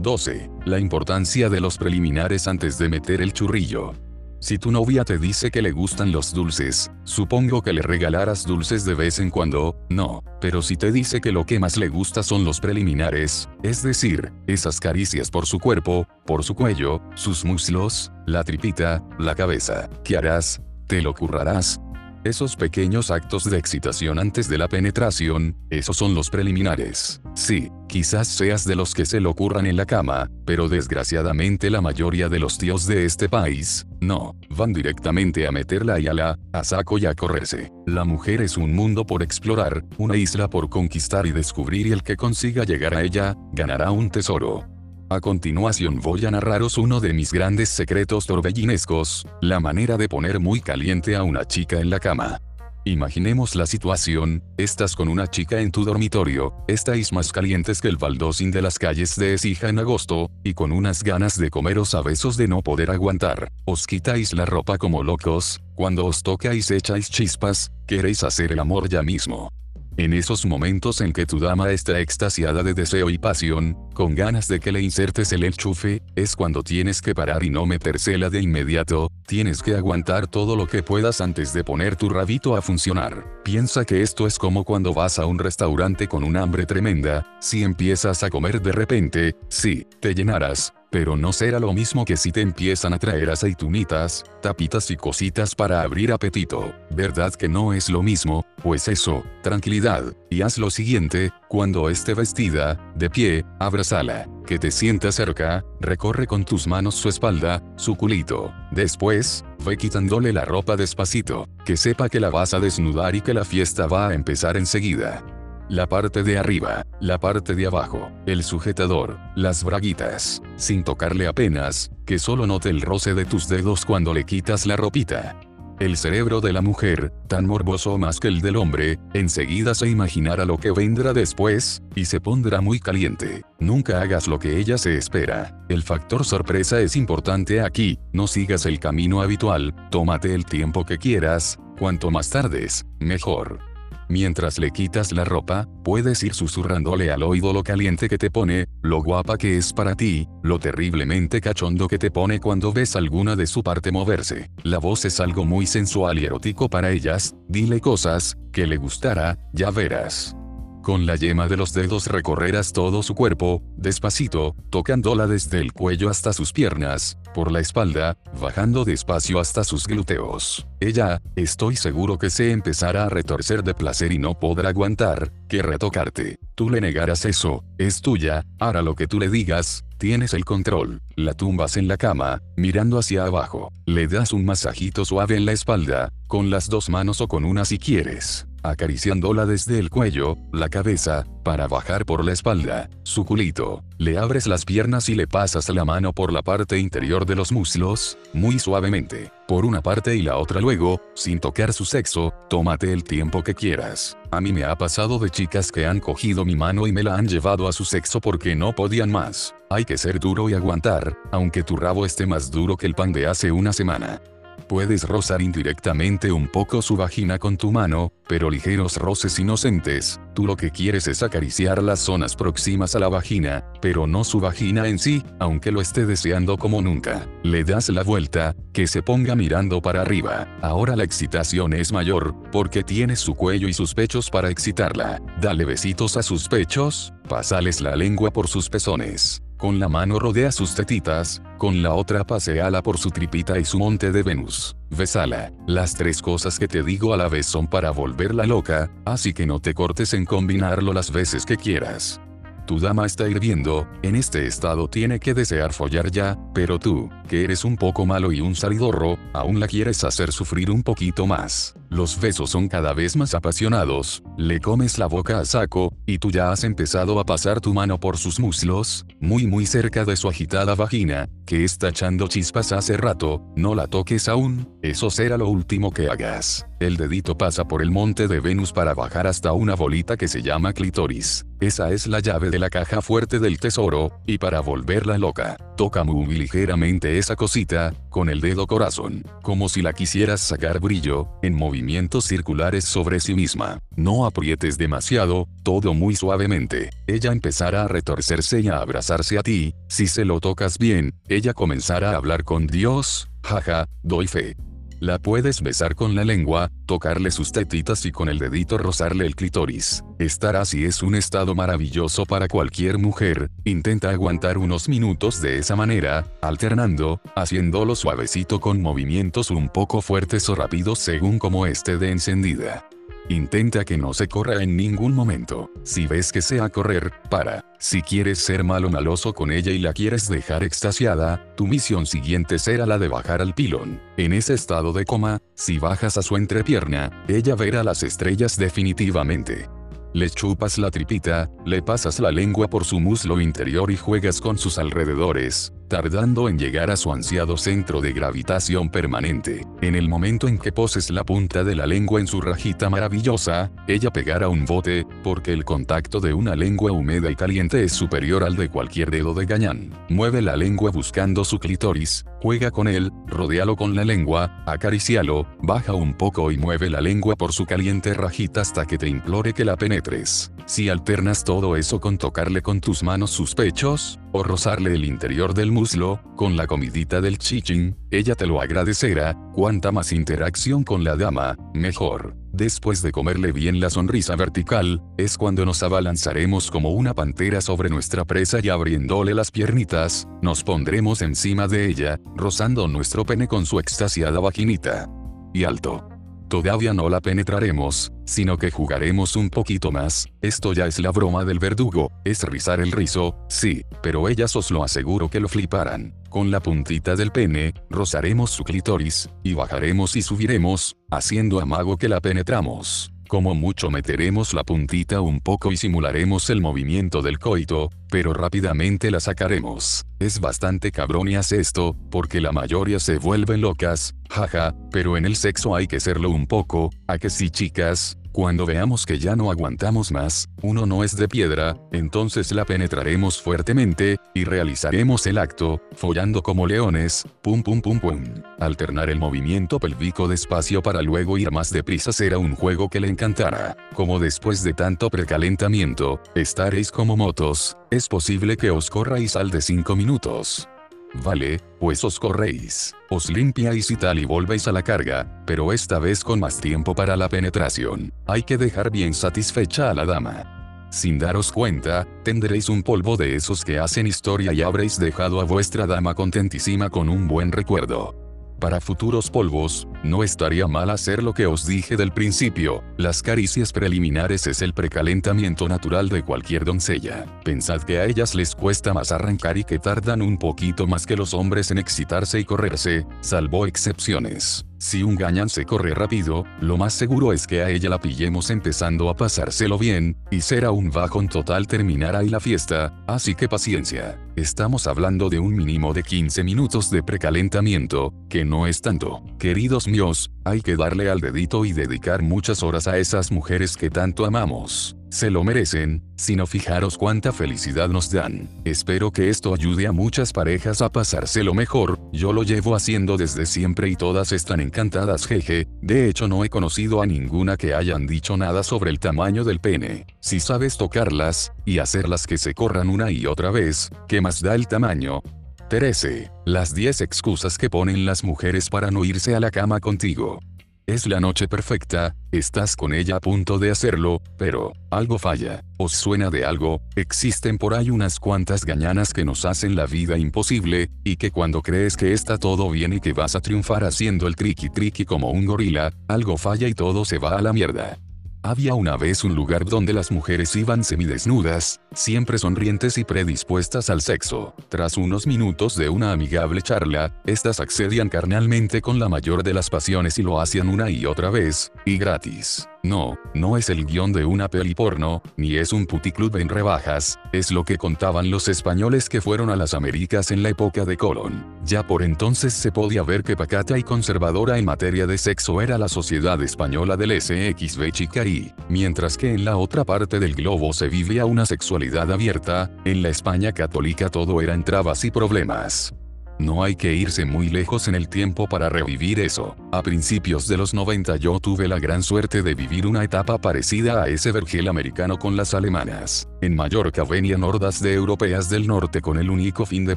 12. La importancia de los preliminares antes de meter el churrillo. Si tu novia te dice que le gustan los dulces, supongo que le regalarás dulces de vez en cuando, no, pero si te dice que lo que más le gusta son los preliminares, es decir, esas caricias por su cuerpo, por su cuello, sus muslos, la tripita, la cabeza, ¿qué harás? ¿Te lo currarás? Esos pequeños actos de excitación antes de la penetración, esos son los preliminares. Sí, quizás seas de los que se lo ocurran en la cama, pero desgraciadamente la mayoría de los tíos de este país, no, van directamente a meterla y a la, a saco y a correrse. La mujer es un mundo por explorar, una isla por conquistar y descubrir y el que consiga llegar a ella, ganará un tesoro. A continuación voy a narraros uno de mis grandes secretos torbellinescos, la manera de poner muy caliente a una chica en la cama. Imaginemos la situación, estás con una chica en tu dormitorio, estáis más calientes que el baldosín de las calles de Esija en agosto, y con unas ganas de comeros a besos de no poder aguantar, os quitáis la ropa como locos, cuando os tocáis echáis chispas, queréis hacer el amor ya mismo. En esos momentos en que tu dama está extasiada de deseo y pasión, con ganas de que le insertes el enchufe, es cuando tienes que parar y no metérsela de inmediato, tienes que aguantar todo lo que puedas antes de poner tu rabito a funcionar. Piensa que esto es como cuando vas a un restaurante con un hambre tremenda, si empiezas a comer de repente, sí, te llenarás, pero no será lo mismo que si te empiezan a traer aceitunitas, tapitas y cositas para abrir apetito. ¿Verdad que no es lo mismo? Pues eso, tranquilidad, y haz lo siguiente, cuando esté vestida, de pie, abrázala, que te sienta cerca, recorre con tus manos su espalda, su culito. Después, ve quitándole la ropa despacito, que sepa que la vas a desnudar y que la fiesta va a empezar enseguida la parte de arriba, la parte de abajo, el sujetador, las braguitas, sin tocarle apenas, que solo note el roce de tus dedos cuando le quitas la ropita. El cerebro de la mujer, tan morboso más que el del hombre, enseguida se imaginará lo que vendrá después, y se pondrá muy caliente. Nunca hagas lo que ella se espera. El factor sorpresa es importante aquí, no sigas el camino habitual, tómate el tiempo que quieras, cuanto más tardes, mejor. Mientras le quitas la ropa, puedes ir susurrándole al oído lo caliente que te pone, lo guapa que es para ti, lo terriblemente cachondo que te pone cuando ves alguna de su parte moverse. La voz es algo muy sensual y erótico para ellas, dile cosas, que le gustará, ya verás. Con la yema de los dedos recorrerás todo su cuerpo, despacito, tocándola desde el cuello hasta sus piernas, por la espalda, bajando despacio hasta sus glúteos. Ella, estoy seguro que se empezará a retorcer de placer y no podrá aguantar, que retocarte. Tú le negarás eso, es tuya, hará lo que tú le digas, tienes el control. La tumbas en la cama, mirando hacia abajo. Le das un masajito suave en la espalda, con las dos manos o con una si quieres acariciándola desde el cuello, la cabeza, para bajar por la espalda, su culito. Le abres las piernas y le pasas la mano por la parte interior de los muslos, muy suavemente, por una parte y la otra luego, sin tocar su sexo, tómate el tiempo que quieras. A mí me ha pasado de chicas que han cogido mi mano y me la han llevado a su sexo porque no podían más. Hay que ser duro y aguantar, aunque tu rabo esté más duro que el pan de hace una semana. Puedes rozar indirectamente un poco su vagina con tu mano, pero ligeros roces inocentes, tú lo que quieres es acariciar las zonas próximas a la vagina, pero no su vagina en sí, aunque lo esté deseando como nunca. Le das la vuelta, que se ponga mirando para arriba. Ahora la excitación es mayor, porque tienes su cuello y sus pechos para excitarla. Dale besitos a sus pechos, pasales la lengua por sus pezones. Con la mano rodea sus tetitas, con la otra paseala por su tripita y su monte de Venus. Besala. Las tres cosas que te digo a la vez son para volverla loca, así que no te cortes en combinarlo las veces que quieras. Tu dama está hirviendo, en este estado tiene que desear follar ya, pero tú, que eres un poco malo y un salidorro, aún la quieres hacer sufrir un poquito más. Los besos son cada vez más apasionados, le comes la boca a saco, y tú ya has empezado a pasar tu mano por sus muslos, muy muy cerca de su agitada vagina, que está echando chispas hace rato, no la toques aún, eso será lo último que hagas. El dedito pasa por el monte de Venus para bajar hasta una bolita que se llama clitoris. Esa es la llave de la caja fuerte del tesoro, y para volverla loca, toca muy ligeramente esa cosita, con el dedo corazón, como si la quisieras sacar brillo, en movimiento movimientos circulares sobre sí misma. No aprietes demasiado, todo muy suavemente. Ella empezará a retorcerse y a abrazarse a ti, si se lo tocas bien, ella comenzará a hablar con Dios, jaja, doy fe. La puedes besar con la lengua, tocarle sus tetitas y con el dedito rozarle el clítoris. Estar así es un estado maravilloso para cualquier mujer, intenta aguantar unos minutos de esa manera, alternando, haciéndolo suavecito con movimientos un poco fuertes o rápidos según como esté de encendida. Intenta que no se corra en ningún momento. Si ves que sea correr, para. Si quieres ser malo maloso con ella y la quieres dejar extasiada, tu misión siguiente será la de bajar al pilón. En ese estado de coma, si bajas a su entrepierna, ella verá las estrellas definitivamente. Le chupas la tripita, le pasas la lengua por su muslo interior y juegas con sus alrededores, tardando en llegar a su ansiado centro de gravitación permanente. En el momento en que poses la punta de la lengua en su rajita maravillosa, ella pegará un bote, porque el contacto de una lengua húmeda y caliente es superior al de cualquier dedo de gañán. Mueve la lengua buscando su clítoris, juega con él, rodéalo con la lengua, acaricialo, baja un poco y mueve la lengua por su caliente rajita hasta que te implore que la penetres. Si alternas todo eso con tocarle con tus manos sus pechos, o rozarle el interior del muslo, con la comidita del chichín, ella te lo agradecerá, cuanta más interacción con la dama, mejor. Después de comerle bien la sonrisa vertical, es cuando nos abalanzaremos como una pantera sobre nuestra presa y abriéndole las piernitas, nos pondremos encima de ella, rozando nuestro pene con su extasiada vaginita. Y alto. Todavía no la penetraremos, sino que jugaremos un poquito más, esto ya es la broma del verdugo, es rizar el rizo, sí, pero ellas os lo aseguro que lo fliparán. Con la puntita del pene, rozaremos su clítoris, y bajaremos y subiremos, haciendo amago que la penetramos. Como mucho meteremos la puntita un poco y simularemos el movimiento del coito, pero rápidamente la sacaremos. Es bastante cabronías esto, porque la mayoría se vuelven locas, jaja, pero en el sexo hay que serlo un poco, ¿a que sí chicas? Cuando veamos que ya no aguantamos más, uno no es de piedra, entonces la penetraremos fuertemente, y realizaremos el acto, follando como leones, pum pum pum pum. Alternar el movimiento pélvico despacio para luego ir más deprisa será un juego que le encantará. Como después de tanto precalentamiento, estaréis como motos, es posible que os corráis al de 5 minutos. Vale, pues os corréis, os limpiáis y tal y volvéis a la carga, pero esta vez con más tiempo para la penetración. Hay que dejar bien satisfecha a la dama. Sin daros cuenta, tendréis un polvo de esos que hacen historia y habréis dejado a vuestra dama contentísima con un buen recuerdo. Para futuros polvos, no estaría mal hacer lo que os dije del principio, las caricias preliminares es el precalentamiento natural de cualquier doncella. Pensad que a ellas les cuesta más arrancar y que tardan un poquito más que los hombres en excitarse y correrse, salvo excepciones. Si un gañán se corre rápido, lo más seguro es que a ella la pillemos empezando a pasárselo bien, y será un bajón total terminar ahí la fiesta, así que paciencia. Estamos hablando de un mínimo de 15 minutos de precalentamiento, que no es tanto. Queridos míos, hay que darle al dedito y dedicar muchas horas a esas mujeres que tanto amamos. Se lo merecen, sino fijaros cuánta felicidad nos dan. Espero que esto ayude a muchas parejas a pasárselo mejor, yo lo llevo haciendo desde siempre y todas están encantadas jeje, de hecho no he conocido a ninguna que hayan dicho nada sobre el tamaño del pene. Si sabes tocarlas, y hacerlas que se corran una y otra vez, ¿qué más da el tamaño? 13. Las 10 excusas que ponen las mujeres para no irse a la cama contigo. Es la noche perfecta, estás con ella a punto de hacerlo, pero, algo falla, os suena de algo, existen por ahí unas cuantas gañanas que nos hacen la vida imposible, y que cuando crees que está todo bien y que vas a triunfar haciendo el triqui triqui como un gorila, algo falla y todo se va a la mierda. Había una vez un lugar donde las mujeres iban semidesnudas, siempre sonrientes y predispuestas al sexo. Tras unos minutos de una amigable charla, estas accedían carnalmente con la mayor de las pasiones y lo hacían una y otra vez, y gratis. No, no es el guion de una peli porno, ni es un puticlub en rebajas, es lo que contaban los españoles que fueron a las Américas en la época de Colón. Ya por entonces se podía ver que pacata y conservadora en materia de sexo era la sociedad española del SXB Chicarí, mientras que en la otra parte del globo se vivía una sexualidad abierta, en la España católica todo era trabas y problemas. No hay que irse muy lejos en el tiempo para revivir eso. A principios de los 90 yo tuve la gran suerte de vivir una etapa parecida a ese vergel americano con las alemanas. En Mallorca venían hordas de europeas del norte con el único fin de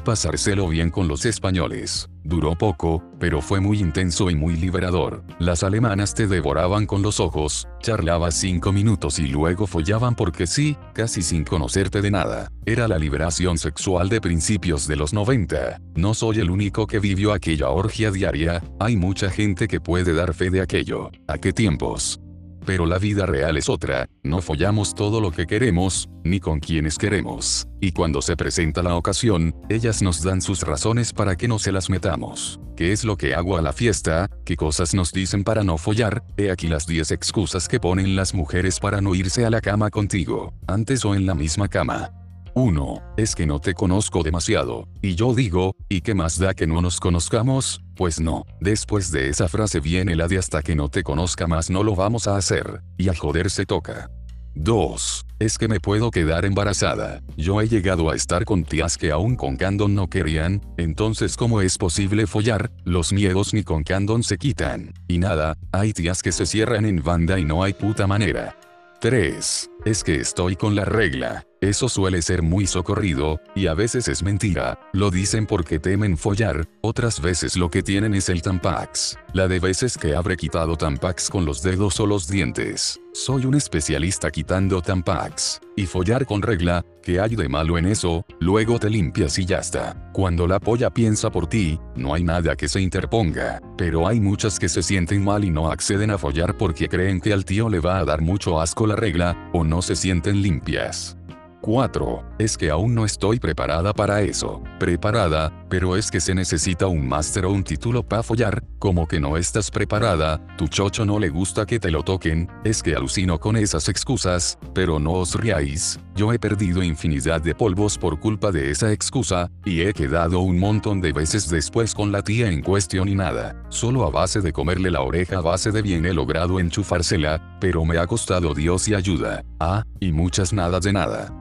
pasárselo bien con los españoles. Duró poco, pero fue muy intenso y muy liberador. Las alemanas te devoraban con los ojos, charlabas cinco minutos y luego follaban porque sí, casi sin conocerte de nada. Era la liberación sexual de principios de los 90. No soy el único que vivió aquella orgia diaria, hay mucha gente que puede dar fe de aquello. ¿A qué tiempos? Pero la vida real es otra, no follamos todo lo que queremos, ni con quienes queremos. Y cuando se presenta la ocasión, ellas nos dan sus razones para que no se las metamos. ¿Qué es lo que hago a la fiesta? ¿Qué cosas nos dicen para no follar? He aquí las 10 excusas que ponen las mujeres para no irse a la cama contigo, antes o en la misma cama. 1. Es que no te conozco demasiado. Y yo digo, ¿y qué más da que no nos conozcamos? Pues no. Después de esa frase viene la de hasta que no te conozca más no lo vamos a hacer. Y a joder se toca. 2. Es que me puedo quedar embarazada. Yo he llegado a estar con tías que aún con candón no querían, entonces ¿cómo es posible follar? Los miedos ni con candón se quitan. Y nada, hay tías que se cierran en banda y no hay puta manera. 3. Es que estoy con la regla. Eso suele ser muy socorrido, y a veces es mentira. Lo dicen porque temen follar, otras veces lo que tienen es el Tampax. La de veces que habré quitado Tampax con los dedos o los dientes. Soy un especialista quitando Tampax. Y follar con regla, ¿qué hay de malo en eso? Luego te limpias y ya está. Cuando la polla piensa por ti, no hay nada que se interponga. Pero hay muchas que se sienten mal y no acceden a follar porque creen que al tío le va a dar mucho asco la regla, o no se sienten limpias. 4. Es que aún no estoy preparada para eso. Preparada, pero es que se necesita un máster o un título para follar, como que no estás preparada, tu chocho no le gusta que te lo toquen, es que alucino con esas excusas, pero no os riáis, yo he perdido infinidad de polvos por culpa de esa excusa, y he quedado un montón de veces después con la tía en cuestión y nada, solo a base de comerle la oreja a base de bien he logrado enchufársela, pero me ha costado Dios y ayuda, ah, y muchas nada de nada.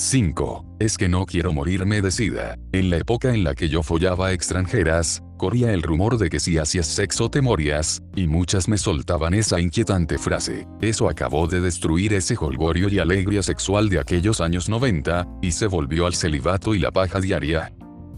5. Es que no quiero morirme de sida. En la época en la que yo follaba extranjeras, corría el rumor de que si hacías sexo te morías, y muchas me soltaban esa inquietante frase. Eso acabó de destruir ese holgorio y alegría sexual de aquellos años 90, y se volvió al celibato y la paja diaria.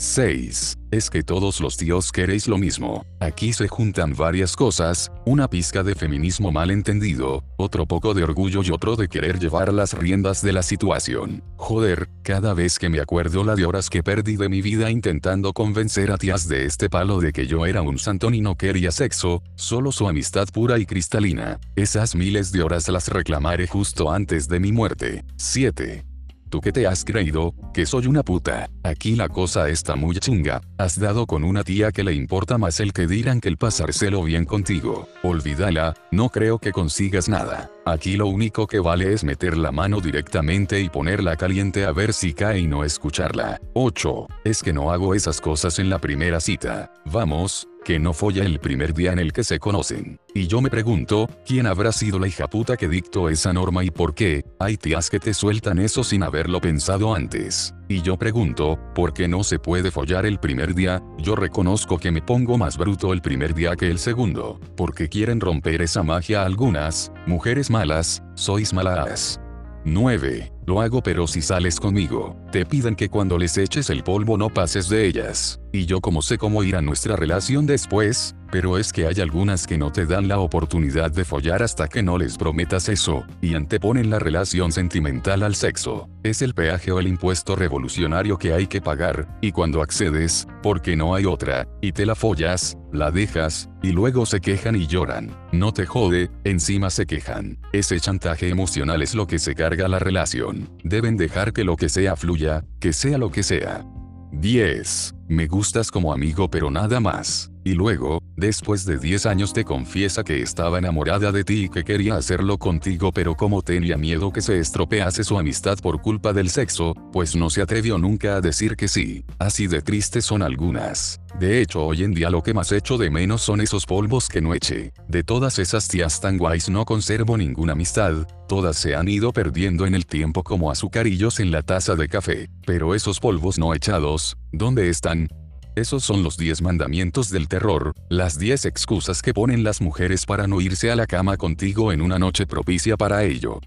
6. Es que todos los tíos queréis lo mismo. Aquí se juntan varias cosas, una pizca de feminismo mal entendido, otro poco de orgullo y otro de querer llevar las riendas de la situación. Joder, cada vez que me acuerdo la de horas que perdí de mi vida intentando convencer a tías de este palo de que yo era un santón y no quería sexo, solo su amistad pura y cristalina. Esas miles de horas las reclamaré justo antes de mi muerte. 7. ¿Tú qué te has creído? Que soy una puta. Aquí la cosa está muy chinga. Has dado con una tía que le importa más el que dirán que el pasárselo bien contigo. Olvídala, no creo que consigas nada. Aquí lo único que vale es meter la mano directamente y ponerla caliente a ver si cae y no escucharla. 8. Es que no hago esas cosas en la primera cita. Vamos, que no folla el primer día en el que se conocen. Y yo me pregunto, ¿quién habrá sido la hija puta que dictó esa norma y por qué? Hay tías que te sueltan eso sin haberlo pensado antes. Y yo pregunto, ¿por qué no se puede follar el primer día? Yo reconozco que me pongo más bruto el primer día que el segundo. Porque quieren romper esa magia algunas, mujeres malas, sois malas. 9. Lo hago pero si sales conmigo, te piden que cuando les eches el polvo no pases de ellas. Y yo como sé cómo irá nuestra relación después, pero es que hay algunas que no te dan la oportunidad de follar hasta que no les prometas eso, y anteponen la relación sentimental al sexo. Es el peaje o el impuesto revolucionario que hay que pagar, y cuando accedes, porque no hay otra, y te la follas, la dejas, y luego se quejan y lloran. No te jode, encima se quejan. Ese chantaje emocional es lo que se carga la relación. Deben dejar que lo que sea fluya, que sea lo que sea. 10. Me gustas como amigo pero nada más. Y luego, después de 10 años te confiesa que estaba enamorada de ti y que quería hacerlo contigo pero como tenía miedo que se estropease su amistad por culpa del sexo, pues no se atrevió nunca a decir que sí. Así de tristes son algunas. De hecho hoy en día lo que más echo de menos son esos polvos que no eché. De todas esas tías tan guays no conservo ninguna amistad, todas se han ido perdiendo en el tiempo como azucarillos en la taza de café. Pero esos polvos no echados, ¿dónde están? Esos son los 10 mandamientos del terror, las 10 excusas que ponen las mujeres para no irse a la cama contigo en una noche propicia para ello.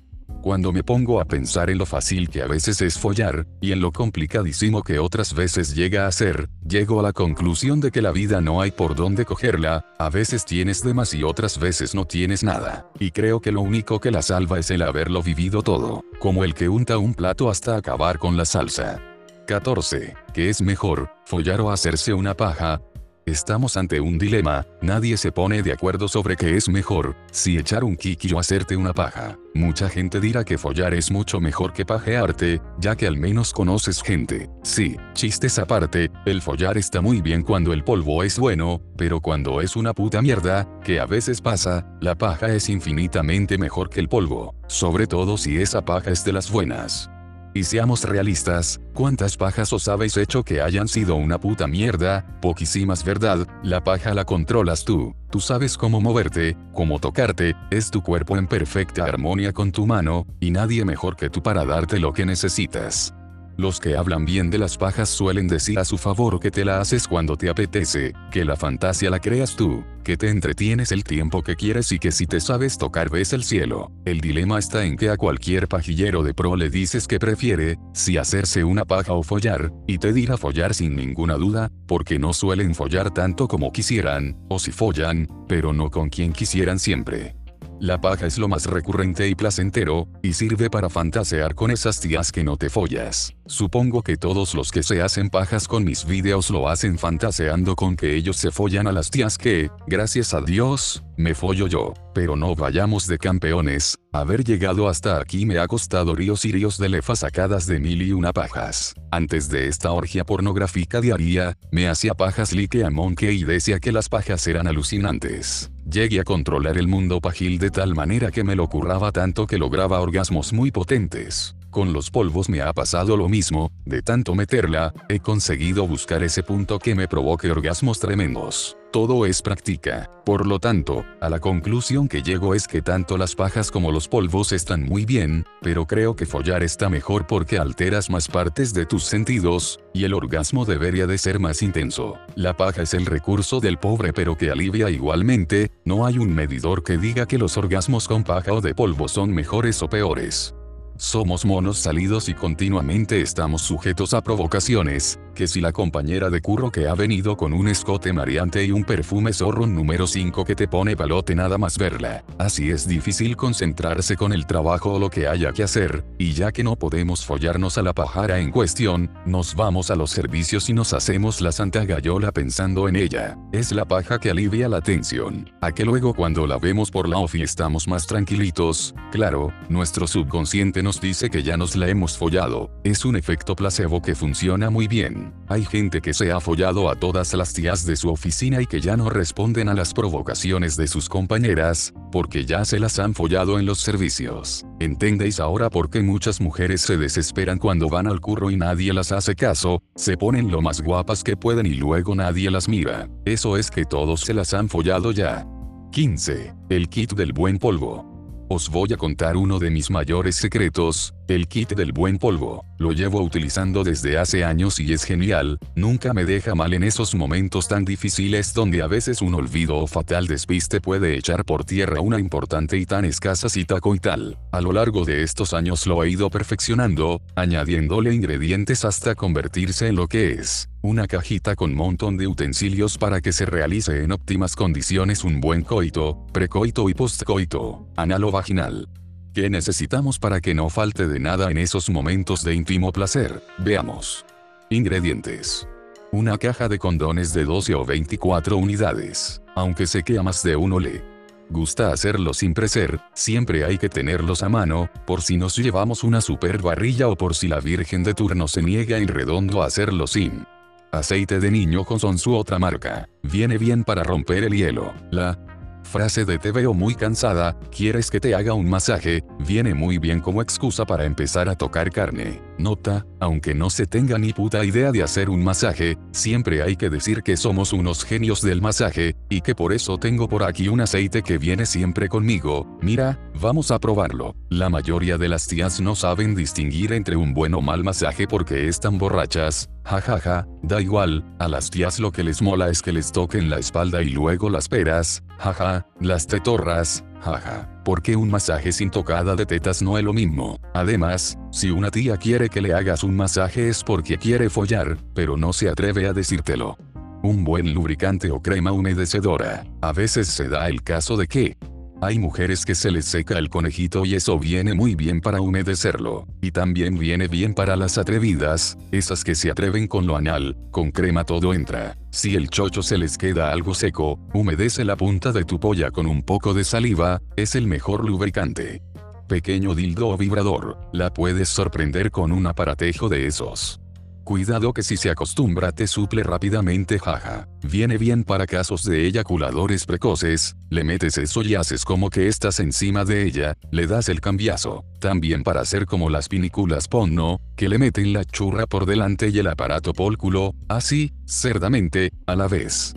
Cuando me pongo a pensar en lo fácil que a veces es follar, y en lo complicadísimo que otras veces llega a ser, llego a la conclusión de que la vida no hay por dónde cogerla, a veces tienes de más y otras veces no tienes nada, y creo que lo único que la salva es el haberlo vivido todo, como el que unta un plato hasta acabar con la salsa. 14. ¿Qué es mejor, follar o hacerse una paja? Estamos ante un dilema, nadie se pone de acuerdo sobre qué es mejor, si echar un kiki o hacerte una paja. Mucha gente dirá que follar es mucho mejor que pajearte, ya que al menos conoces gente. Sí, chistes aparte, el follar está muy bien cuando el polvo es bueno, pero cuando es una puta mierda, que a veces pasa, la paja es infinitamente mejor que el polvo, sobre todo si esa paja es de las buenas. Y seamos realistas, ¿cuántas pajas os habéis hecho que hayan sido una puta mierda? Poquísimas verdad, la paja la controlas tú, tú sabes cómo moverte, cómo tocarte, es tu cuerpo en perfecta armonía con tu mano, y nadie mejor que tú para darte lo que necesitas. Los que hablan bien de las pajas suelen decir a su favor que te la haces cuando te apetece, que la fantasía la creas tú, que te entretienes el tiempo que quieres y que si te sabes tocar ves el cielo. El dilema está en que a cualquier pajillero de pro le dices que prefiere, si hacerse una paja o follar, y te dirá follar sin ninguna duda, porque no suelen follar tanto como quisieran, o si follan, pero no con quien quisieran siempre. La paja es lo más recurrente y placentero, y sirve para fantasear con esas tías que no te follas. Supongo que todos los que se hacen pajas con mis videos lo hacen fantaseando con que ellos se follan a las tías que, gracias a Dios, me follo yo. Pero no vayamos de campeones, haber llegado hasta aquí me ha costado ríos y ríos de lefas sacadas de mil y una pajas. Antes de esta orgia pornográfica diaria, me hacía pajas like a monkey y decía que las pajas eran alucinantes. Llegué a controlar el mundo pajil de tal manera que me lo curraba tanto que lograba orgasmos muy potentes. Con los polvos me ha pasado lo mismo, de tanto meterla, he conseguido buscar ese punto que me provoque orgasmos tremendos. Todo es práctica. Por lo tanto, a la conclusión que llego es que tanto las pajas como los polvos están muy bien, pero creo que follar está mejor porque alteras más partes de tus sentidos, y el orgasmo debería de ser más intenso. La paja es el recurso del pobre pero que alivia igualmente, no hay un medidor que diga que los orgasmos con paja o de polvo son mejores o peores. Somos monos salidos y continuamente estamos sujetos a provocaciones, que si la compañera de curro que ha venido con un escote mareante y un perfume zorro número 5 que te pone palote nada más verla. Así es difícil concentrarse con el trabajo o lo que haya que hacer, y ya que no podemos follarnos a la pajara en cuestión, nos vamos a los servicios y nos hacemos la santa gallola pensando en ella. Es la paja que alivia la tensión. A que luego cuando la vemos por la ofi estamos más tranquilitos, claro, nuestro subconsciente nos dice que ya nos la hemos follado. Es un efecto placebo que funciona muy bien. Hay gente que se ha follado a todas las tías de su oficina y que ya no responden a las provocaciones de sus compañeras, porque ya se las han follado en los servicios. ¿Entendéis ahora por qué muchas mujeres se desesperan cuando van al curro y nadie las hace caso? Se ponen lo más guapas que pueden y luego nadie las mira. Eso es que todos se las han follado ya. 15. El kit del buen polvo. Os voy a contar uno de mis mayores secretos, el kit del buen polvo. Lo llevo utilizando desde hace años y es genial, nunca me deja mal en esos momentos tan difíciles donde a veces un olvido o fatal despiste puede echar por tierra una importante y tan escasa cita coital. A lo largo de estos años lo he ido perfeccionando, añadiéndole ingredientes hasta convertirse en lo que es. Una cajita con montón de utensilios para que se realice en óptimas condiciones un buen coito, precoito y postcoito, analo vaginal. ¿Qué necesitamos para que no falte de nada en esos momentos de íntimo placer? Veamos. Ingredientes. Una caja de condones de 12 o 24 unidades. Aunque sé que a más de uno le gusta hacerlo sin preser, siempre hay que tenerlos a mano, por si nos llevamos una super barrilla o por si la virgen de turno se niega en redondo a hacerlo sin. Aceite de niño con son su otra marca. Viene bien para romper el hielo. La frase de te veo muy cansada, quieres que te haga un masaje, viene muy bien como excusa para empezar a tocar carne. Nota, aunque no se tenga ni puta idea de hacer un masaje, siempre hay que decir que somos unos genios del masaje, y que por eso tengo por aquí un aceite que viene siempre conmigo, mira, vamos a probarlo. La mayoría de las tías no saben distinguir entre un buen o mal masaje porque están borrachas, jajaja, da igual, a las tías lo que les mola es que les toquen la espalda y luego las peras, jaja, las tetorras, jaja. Porque un masaje sin tocada de tetas no es lo mismo. Además, si una tía quiere que le hagas un masaje es porque quiere follar, pero no se atreve a decírtelo. Un buen lubricante o crema humedecedora. A veces se da el caso de que, hay mujeres que se les seca el conejito y eso viene muy bien para humedecerlo. Y también viene bien para las atrevidas, esas que se atreven con lo anal, con crema todo entra. Si el chocho se les queda algo seco, humedece la punta de tu polla con un poco de saliva, es el mejor lubricante. Pequeño dildo o vibrador, la puedes sorprender con un aparatejo de esos. Cuidado que si se acostumbra te suple rápidamente jaja. Viene bien para casos de eyaculadores precoces, le metes eso y haces como que estás encima de ella, le das el cambiazo. También para hacer como las pinículas ponno, que le meten la churra por delante y el aparato pólculo, así, cerdamente, a la vez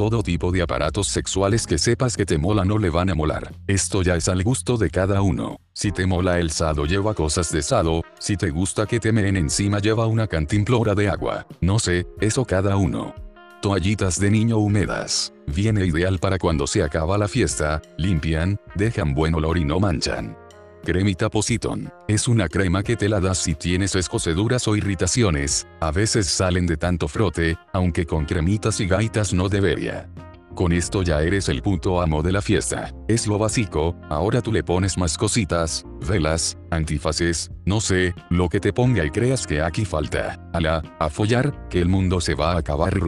todo tipo de aparatos sexuales que sepas que te mola no le van a molar. Esto ya es al gusto de cada uno. Si te mola el sado lleva cosas de sado, si te gusta que te meen encima lleva una cantimplora de agua. No sé, eso cada uno. Toallitas de niño húmedas. Viene ideal para cuando se acaba la fiesta, limpian, dejan buen olor y no manchan. Cremita Positón. Es una crema que te la das si tienes escoceduras o irritaciones, a veces salen de tanto frote, aunque con cremitas y gaitas no debería. Con esto ya eres el punto amo de la fiesta. Es lo básico, ahora tú le pones más cositas, velas, antifaces, no sé, lo que te ponga y creas que aquí falta. Ala, a follar, que el mundo se va a acabar.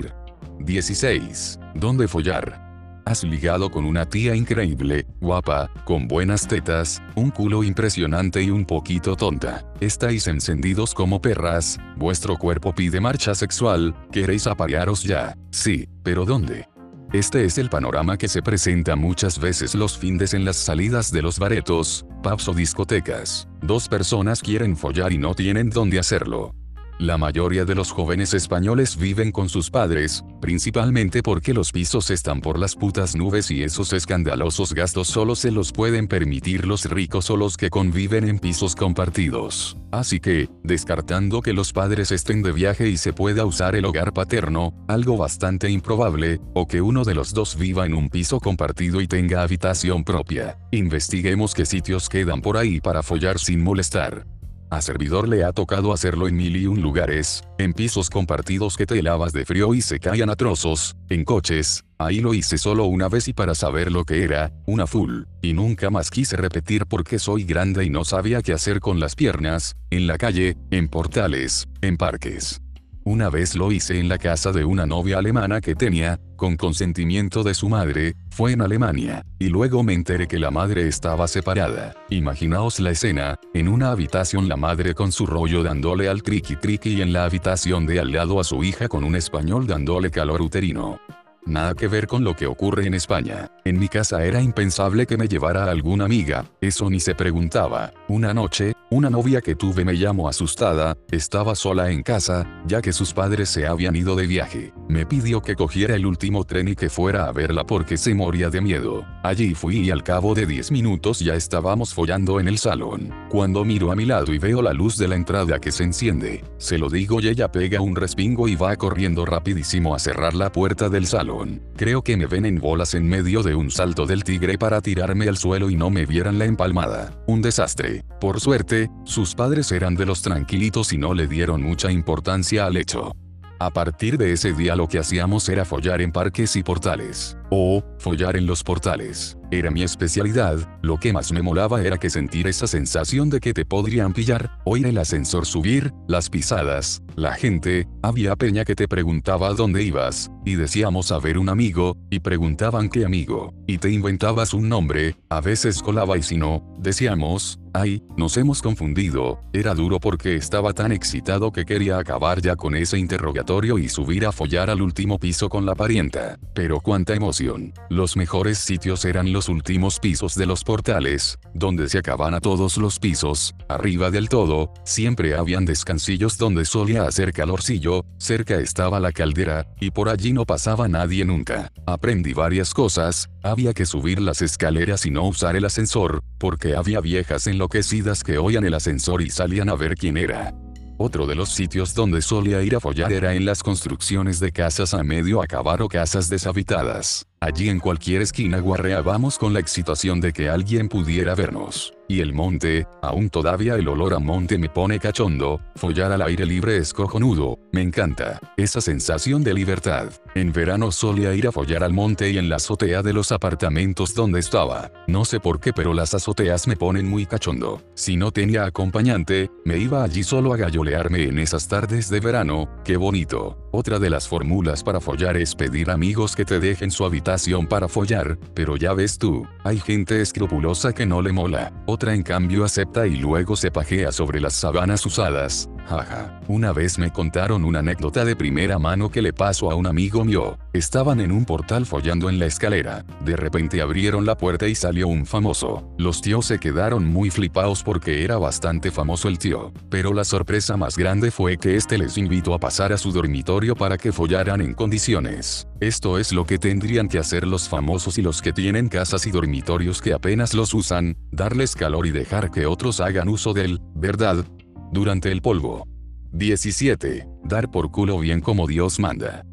16. ¿Dónde follar? Has ligado con una tía increíble, guapa, con buenas tetas, un culo impresionante y un poquito tonta. Estáis encendidos como perras, vuestro cuerpo pide marcha sexual, queréis aparearos ya. Sí, pero ¿dónde? Este es el panorama que se presenta muchas veces los findes en las salidas de los baretos, pubs o discotecas. Dos personas quieren follar y no tienen dónde hacerlo. La mayoría de los jóvenes españoles viven con sus padres, principalmente porque los pisos están por las putas nubes y esos escandalosos gastos solo se los pueden permitir los ricos o los que conviven en pisos compartidos. Así que, descartando que los padres estén de viaje y se pueda usar el hogar paterno, algo bastante improbable, o que uno de los dos viva en un piso compartido y tenga habitación propia, investiguemos qué sitios quedan por ahí para follar sin molestar. A servidor le ha tocado hacerlo en mil y un lugares, en pisos compartidos que te helabas de frío y se caían a trozos, en coches, ahí lo hice solo una vez y para saber lo que era, una full, y nunca más quise repetir porque soy grande y no sabía qué hacer con las piernas, en la calle, en portales, en parques. Una vez lo hice en la casa de una novia alemana que tenía, con consentimiento de su madre, fue en Alemania, y luego me enteré que la madre estaba separada. Imaginaos la escena, en una habitación la madre con su rollo dándole al triqui triqui y en la habitación de al lado a su hija con un español dándole calor uterino. Nada que ver con lo que ocurre en España. En mi casa era impensable que me llevara alguna amiga, eso ni se preguntaba. Una noche, una novia que tuve me llamó asustada, estaba sola en casa, ya que sus padres se habían ido de viaje. Me pidió que cogiera el último tren y que fuera a verla porque se moría de miedo. Allí fui y al cabo de 10 minutos ya estábamos follando en el salón. Cuando miro a mi lado y veo la luz de la entrada que se enciende, se lo digo y ella pega un respingo y va corriendo rapidísimo a cerrar la puerta del salón. Creo que me ven en bolas en medio de un salto del tigre para tirarme al suelo y no me vieran la empalmada. Un desastre. Por suerte, sus padres eran de los tranquilitos y no le dieron mucha importancia al hecho. A partir de ese día lo que hacíamos era follar en parques y portales. O, follar en los portales. Era mi especialidad, lo que más me molaba era que sentir esa sensación de que te podrían pillar, oír el ascensor subir, las pisadas, la gente, había peña que te preguntaba dónde ibas, y decíamos a ver un amigo, y preguntaban qué amigo, y te inventabas un nombre, a veces colaba y si no, decíamos, Ay, nos hemos confundido, era duro porque estaba tan excitado que quería acabar ya con ese interrogatorio y subir a follar al último piso con la parienta. Pero cuánta emoción. Los mejores sitios eran los últimos pisos de los portales, donde se acaban a todos los pisos, arriba del todo, siempre habían descansillos donde solía hacer calorcillo, cerca estaba la caldera, y por allí no pasaba nadie nunca. Aprendí varias cosas, había que subir las escaleras y no usar el ascensor, porque había viejas enloquecidas que oían el ascensor y salían a ver quién era. Otro de los sitios donde solía ir a follar era en las construcciones de casas a medio acabar o casas deshabitadas. Allí en cualquier esquina guarreábamos con la excitación de que alguien pudiera vernos. Y el monte, aún todavía el olor a monte me pone cachondo, follar al aire libre es cojonudo, me encanta, esa sensación de libertad. En verano solía ir a follar al monte y en la azotea de los apartamentos donde estaba. No sé por qué pero las azoteas me ponen muy cachondo. Si no tenía acompañante, me iba allí solo a gallolearme en esas tardes de verano, qué bonito. Otra de las fórmulas para follar es pedir amigos que te dejen su habitación para follar, pero ya ves tú, hay gente escrupulosa que no le mola, otra en cambio acepta y luego se pajea sobre las sábanas usadas, Jaja. Una vez me contaron una anécdota de primera mano que le pasó a un amigo mío. Estaban en un portal follando en la escalera. De repente abrieron la puerta y salió un famoso. Los tíos se quedaron muy flipados porque era bastante famoso el tío. Pero la sorpresa más grande fue que este les invitó a pasar a su dormitorio para que follaran en condiciones. Esto es lo que tendrían que hacer los famosos y los que tienen casas y dormitorios que apenas los usan, darles calor y dejar que otros hagan uso del, ¿verdad? durante el polvo. 17. Dar por culo bien como Dios manda.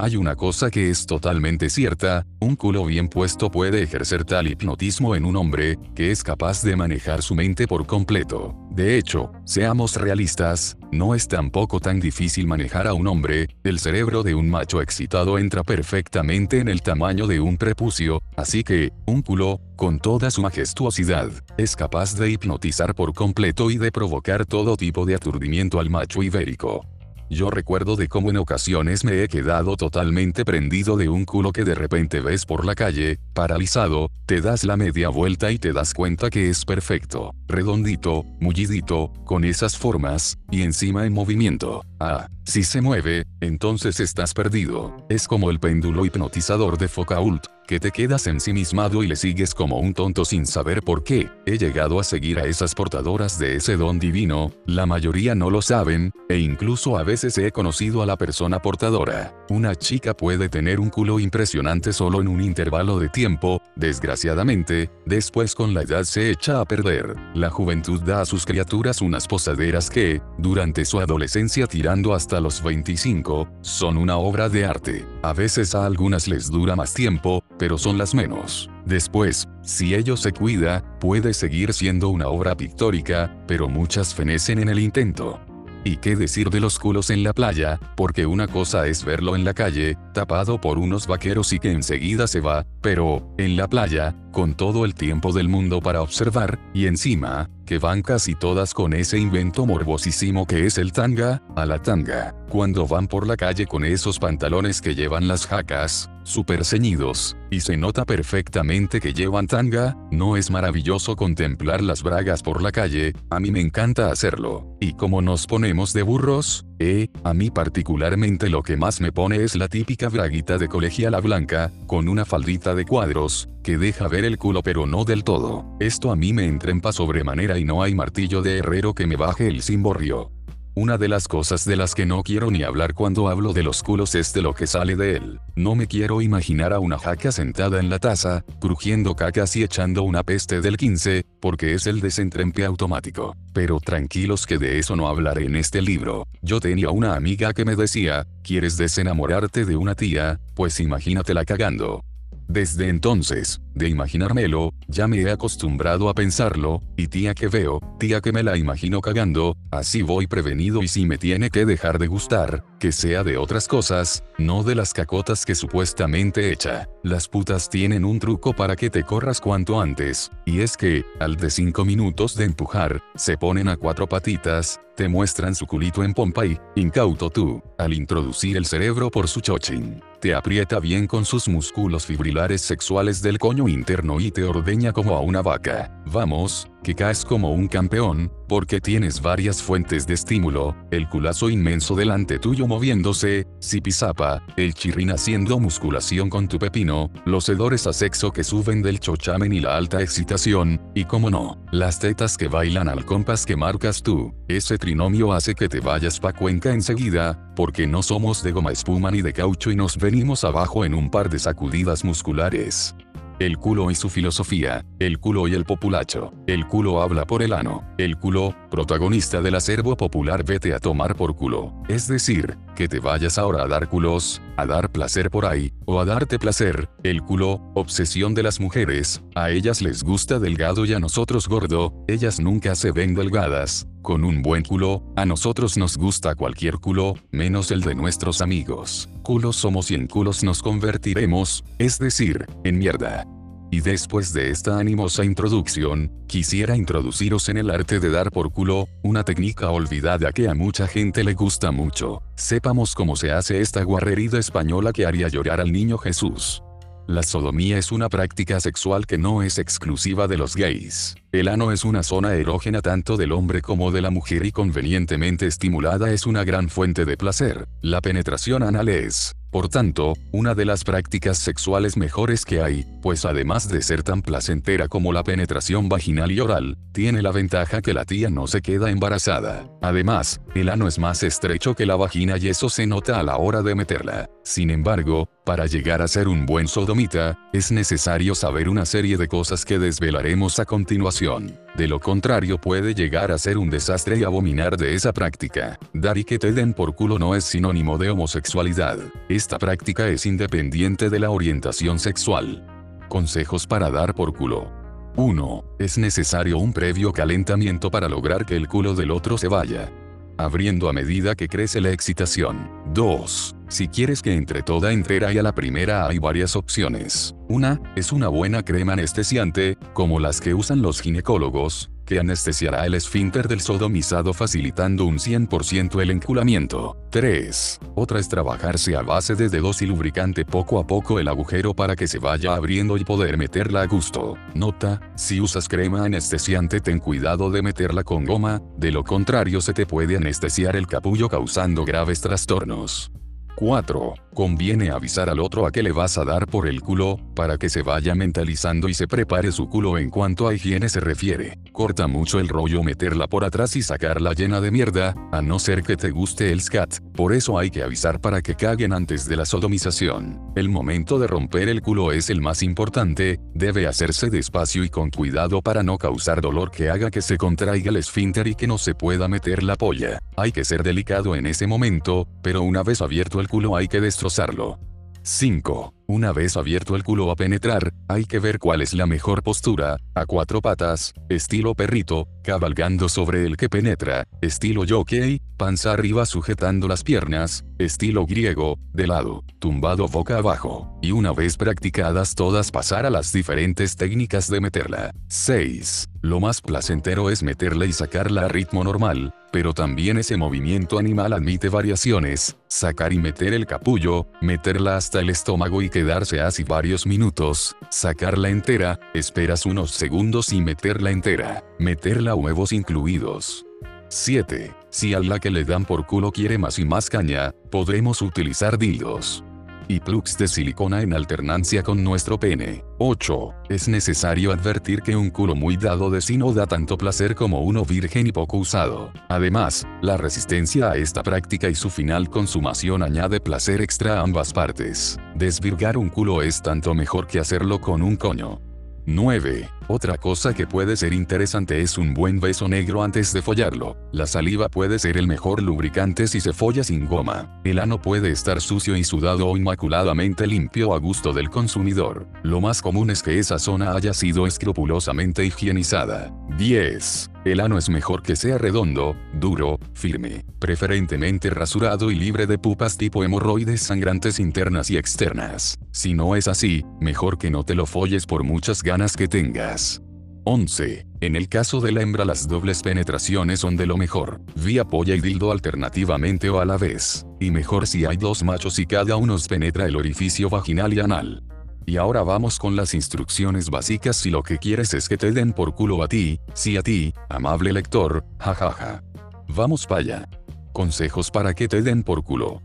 Hay una cosa que es totalmente cierta, un culo bien puesto puede ejercer tal hipnotismo en un hombre, que es capaz de manejar su mente por completo. De hecho, seamos realistas, no es tampoco tan difícil manejar a un hombre, el cerebro de un macho excitado entra perfectamente en el tamaño de un prepucio, así que, un culo, con toda su majestuosidad, es capaz de hipnotizar por completo y de provocar todo tipo de aturdimiento al macho ibérico. Yo recuerdo de cómo en ocasiones me he quedado totalmente prendido de un culo que de repente ves por la calle, paralizado, te das la media vuelta y te das cuenta que es perfecto, redondito, mullidito, con esas formas, y encima en movimiento. Ah, si se mueve, entonces estás perdido. Es como el péndulo hipnotizador de Foucault, que te quedas ensimismado y le sigues como un tonto sin saber por qué. He llegado a seguir a esas portadoras de ese don divino, la mayoría no lo saben, e incluso a veces he conocido a la persona portadora. Una chica puede tener un culo impresionante solo en un intervalo de tiempo, desgraciadamente, después con la edad se echa a perder. La juventud da a sus criaturas unas posaderas que, durante su adolescencia tirando hasta los 25, son una obra de arte. A veces a algunas les dura más tiempo, pero son las menos. Después, si ello se cuida, puede seguir siendo una obra pictórica, pero muchas fenecen en el intento. ¿Y qué decir de los culos en la playa? Porque una cosa es verlo en la calle, tapado por unos vaqueros y que enseguida se va, pero, en la playa, con todo el tiempo del mundo para observar, y encima, que van casi todas con ese invento morbosísimo que es el tanga, a la tanga. Cuando van por la calle con esos pantalones que llevan las jacas, super ceñidos, y se nota perfectamente que llevan tanga, ¿no es maravilloso contemplar las bragas por la calle? A mí me encanta hacerlo. ¿Y cómo nos ponemos de burros? Eh, a mí particularmente lo que más me pone es la típica braguita de colegiala blanca, con una faldita de cuadros, que deja ver el culo pero no del todo. Esto a mí me entrempa sobremanera y no hay martillo de herrero que me baje el cimborrio. Una de las cosas de las que no quiero ni hablar cuando hablo de los culos es de lo que sale de él. No me quiero imaginar a una jaca sentada en la taza, crujiendo cacas y echando una peste del 15, porque es el desentrempe automático. Pero tranquilos que de eso no hablaré en este libro. Yo tenía una amiga que me decía, ¿quieres desenamorarte de una tía? Pues imagínatela cagando. Desde entonces, de imaginármelo, ya me he acostumbrado a pensarlo, y tía que veo, tía que me la imagino cagando, así voy prevenido y si me tiene que dejar de gustar, que sea de otras cosas, no de las cacotas que supuestamente echa. Las putas tienen un truco para que te corras cuanto antes, y es que, al de 5 minutos de empujar, se ponen a cuatro patitas, te muestran su culito en pompa y, incauto tú, al introducir el cerebro por su chochin, te aprieta bien con sus músculos fibrilares sexuales del coño interno y te ordeña como a una vaca. Vamos, que caes como un campeón, porque tienes varias fuentes de estímulo, el culazo inmenso delante tuyo moviéndose, zipisapa, el chirrín haciendo musculación con tu pepino, los hedores a sexo que suben del chochamen y la alta excitación, y como no, las tetas que bailan al compás que marcas tú, ese trinomio hace que te vayas pa' Cuenca enseguida, porque no somos de goma espuma ni de caucho y nos venimos abajo en un par de sacudidas musculares. El culo y su filosofía, el culo y el populacho, el culo habla por el ano, el culo, protagonista del acervo popular vete a tomar por culo. Es decir, que te vayas ahora a dar culos, a dar placer por ahí, o a darte placer, el culo, obsesión de las mujeres, a ellas les gusta delgado y a nosotros gordo, ellas nunca se ven delgadas, con un buen culo, a nosotros nos gusta cualquier culo, menos el de nuestros amigos. Culos somos y en culos nos convertiremos, es decir, en mierda. Y después de esta animosa introducción, quisiera introduciros en el arte de dar por culo, una técnica olvidada que a mucha gente le gusta mucho. Sepamos cómo se hace esta guarrerida española que haría llorar al niño Jesús. La sodomía es una práctica sexual que no es exclusiva de los gays. El ano es una zona erógena tanto del hombre como de la mujer y convenientemente estimulada es una gran fuente de placer. La penetración anal es, por tanto, una de las prácticas sexuales mejores que hay, pues además de ser tan placentera como la penetración vaginal y oral, tiene la ventaja que la tía no se queda embarazada. Además, el ano es más estrecho que la vagina y eso se nota a la hora de meterla. Sin embargo, para llegar a ser un buen sodomita, es necesario saber una serie de cosas que desvelaremos a continuación. De lo contrario puede llegar a ser un desastre y abominar de esa práctica. Dar y que te den por culo no es sinónimo de homosexualidad. Esta práctica es independiente de la orientación sexual. Consejos para dar por culo. 1. Es necesario un previo calentamiento para lograr que el culo del otro se vaya abriendo a medida que crece la excitación. 2. Si quieres que entre toda entera y a la primera hay varias opciones. Una, es una buena crema anestesiante, como las que usan los ginecólogos, que anestesiará el esfínter del sodomizado facilitando un 100% el enculamiento. 3. Otra es trabajarse a base de dedos y lubricante poco a poco el agujero para que se vaya abriendo y poder meterla a gusto. Nota, si usas crema anestesiante ten cuidado de meterla con goma, de lo contrario se te puede anestesiar el capullo causando graves trastornos. 4. Conviene avisar al otro a que le vas a dar por el culo, para que se vaya mentalizando y se prepare su culo en cuanto a higiene se refiere. Corta mucho el rollo meterla por atrás y sacarla llena de mierda, a no ser que te guste el scat, por eso hay que avisar para que caguen antes de la sodomización. El momento de romper el culo es el más importante, debe hacerse despacio y con cuidado para no causar dolor que haga que se contraiga el esfínter y que no se pueda meter la polla. Hay que ser delicado en ese momento, pero una vez abierto el culo hay que destrozarlo. 5. Una vez abierto el culo a penetrar, hay que ver cuál es la mejor postura, a cuatro patas, estilo perrito, cabalgando sobre el que penetra, estilo jockey, panza arriba sujetando las piernas, estilo griego, de lado, tumbado boca abajo, y una vez practicadas todas pasar a las diferentes técnicas de meterla. 6. Lo más placentero es meterla y sacarla a ritmo normal, pero también ese movimiento animal admite variaciones, sacar y meter el capullo, meterla hasta el estómago y quedarse así varios minutos, sacarla entera, esperas unos segundos y meterla entera, meterla huevos incluidos. 7. Si a la que le dan por culo quiere más y más caña, podremos utilizar dildos y plugs de silicona en alternancia con nuestro pene. 8. Es necesario advertir que un culo muy dado de sí no da tanto placer como uno virgen y poco usado. Además, la resistencia a esta práctica y su final consumación añade placer extra a ambas partes. Desvirgar un culo es tanto mejor que hacerlo con un coño. 9. Otra cosa que puede ser interesante es un buen beso negro antes de follarlo. La saliva puede ser el mejor lubricante si se folla sin goma. El ano puede estar sucio y sudado o inmaculadamente limpio a gusto del consumidor. Lo más común es que esa zona haya sido escrupulosamente higienizada. 10. El ano es mejor que sea redondo, duro, firme, preferentemente rasurado y libre de pupas tipo hemorroides sangrantes internas y externas. Si no es así, mejor que no te lo folles por muchas ganas que tengas técnicas. 11. En el caso de la hembra las dobles penetraciones son de lo mejor, vía polla y dildo alternativamente o a la vez, y mejor si hay dos machos y cada uno penetra el orificio vaginal y anal. Y ahora vamos con las instrucciones básicas si lo que quieres es que te den por culo a ti, sí a ti, amable lector, jajaja. Ja, ja. Vamos para allá. Consejos para que te den por culo.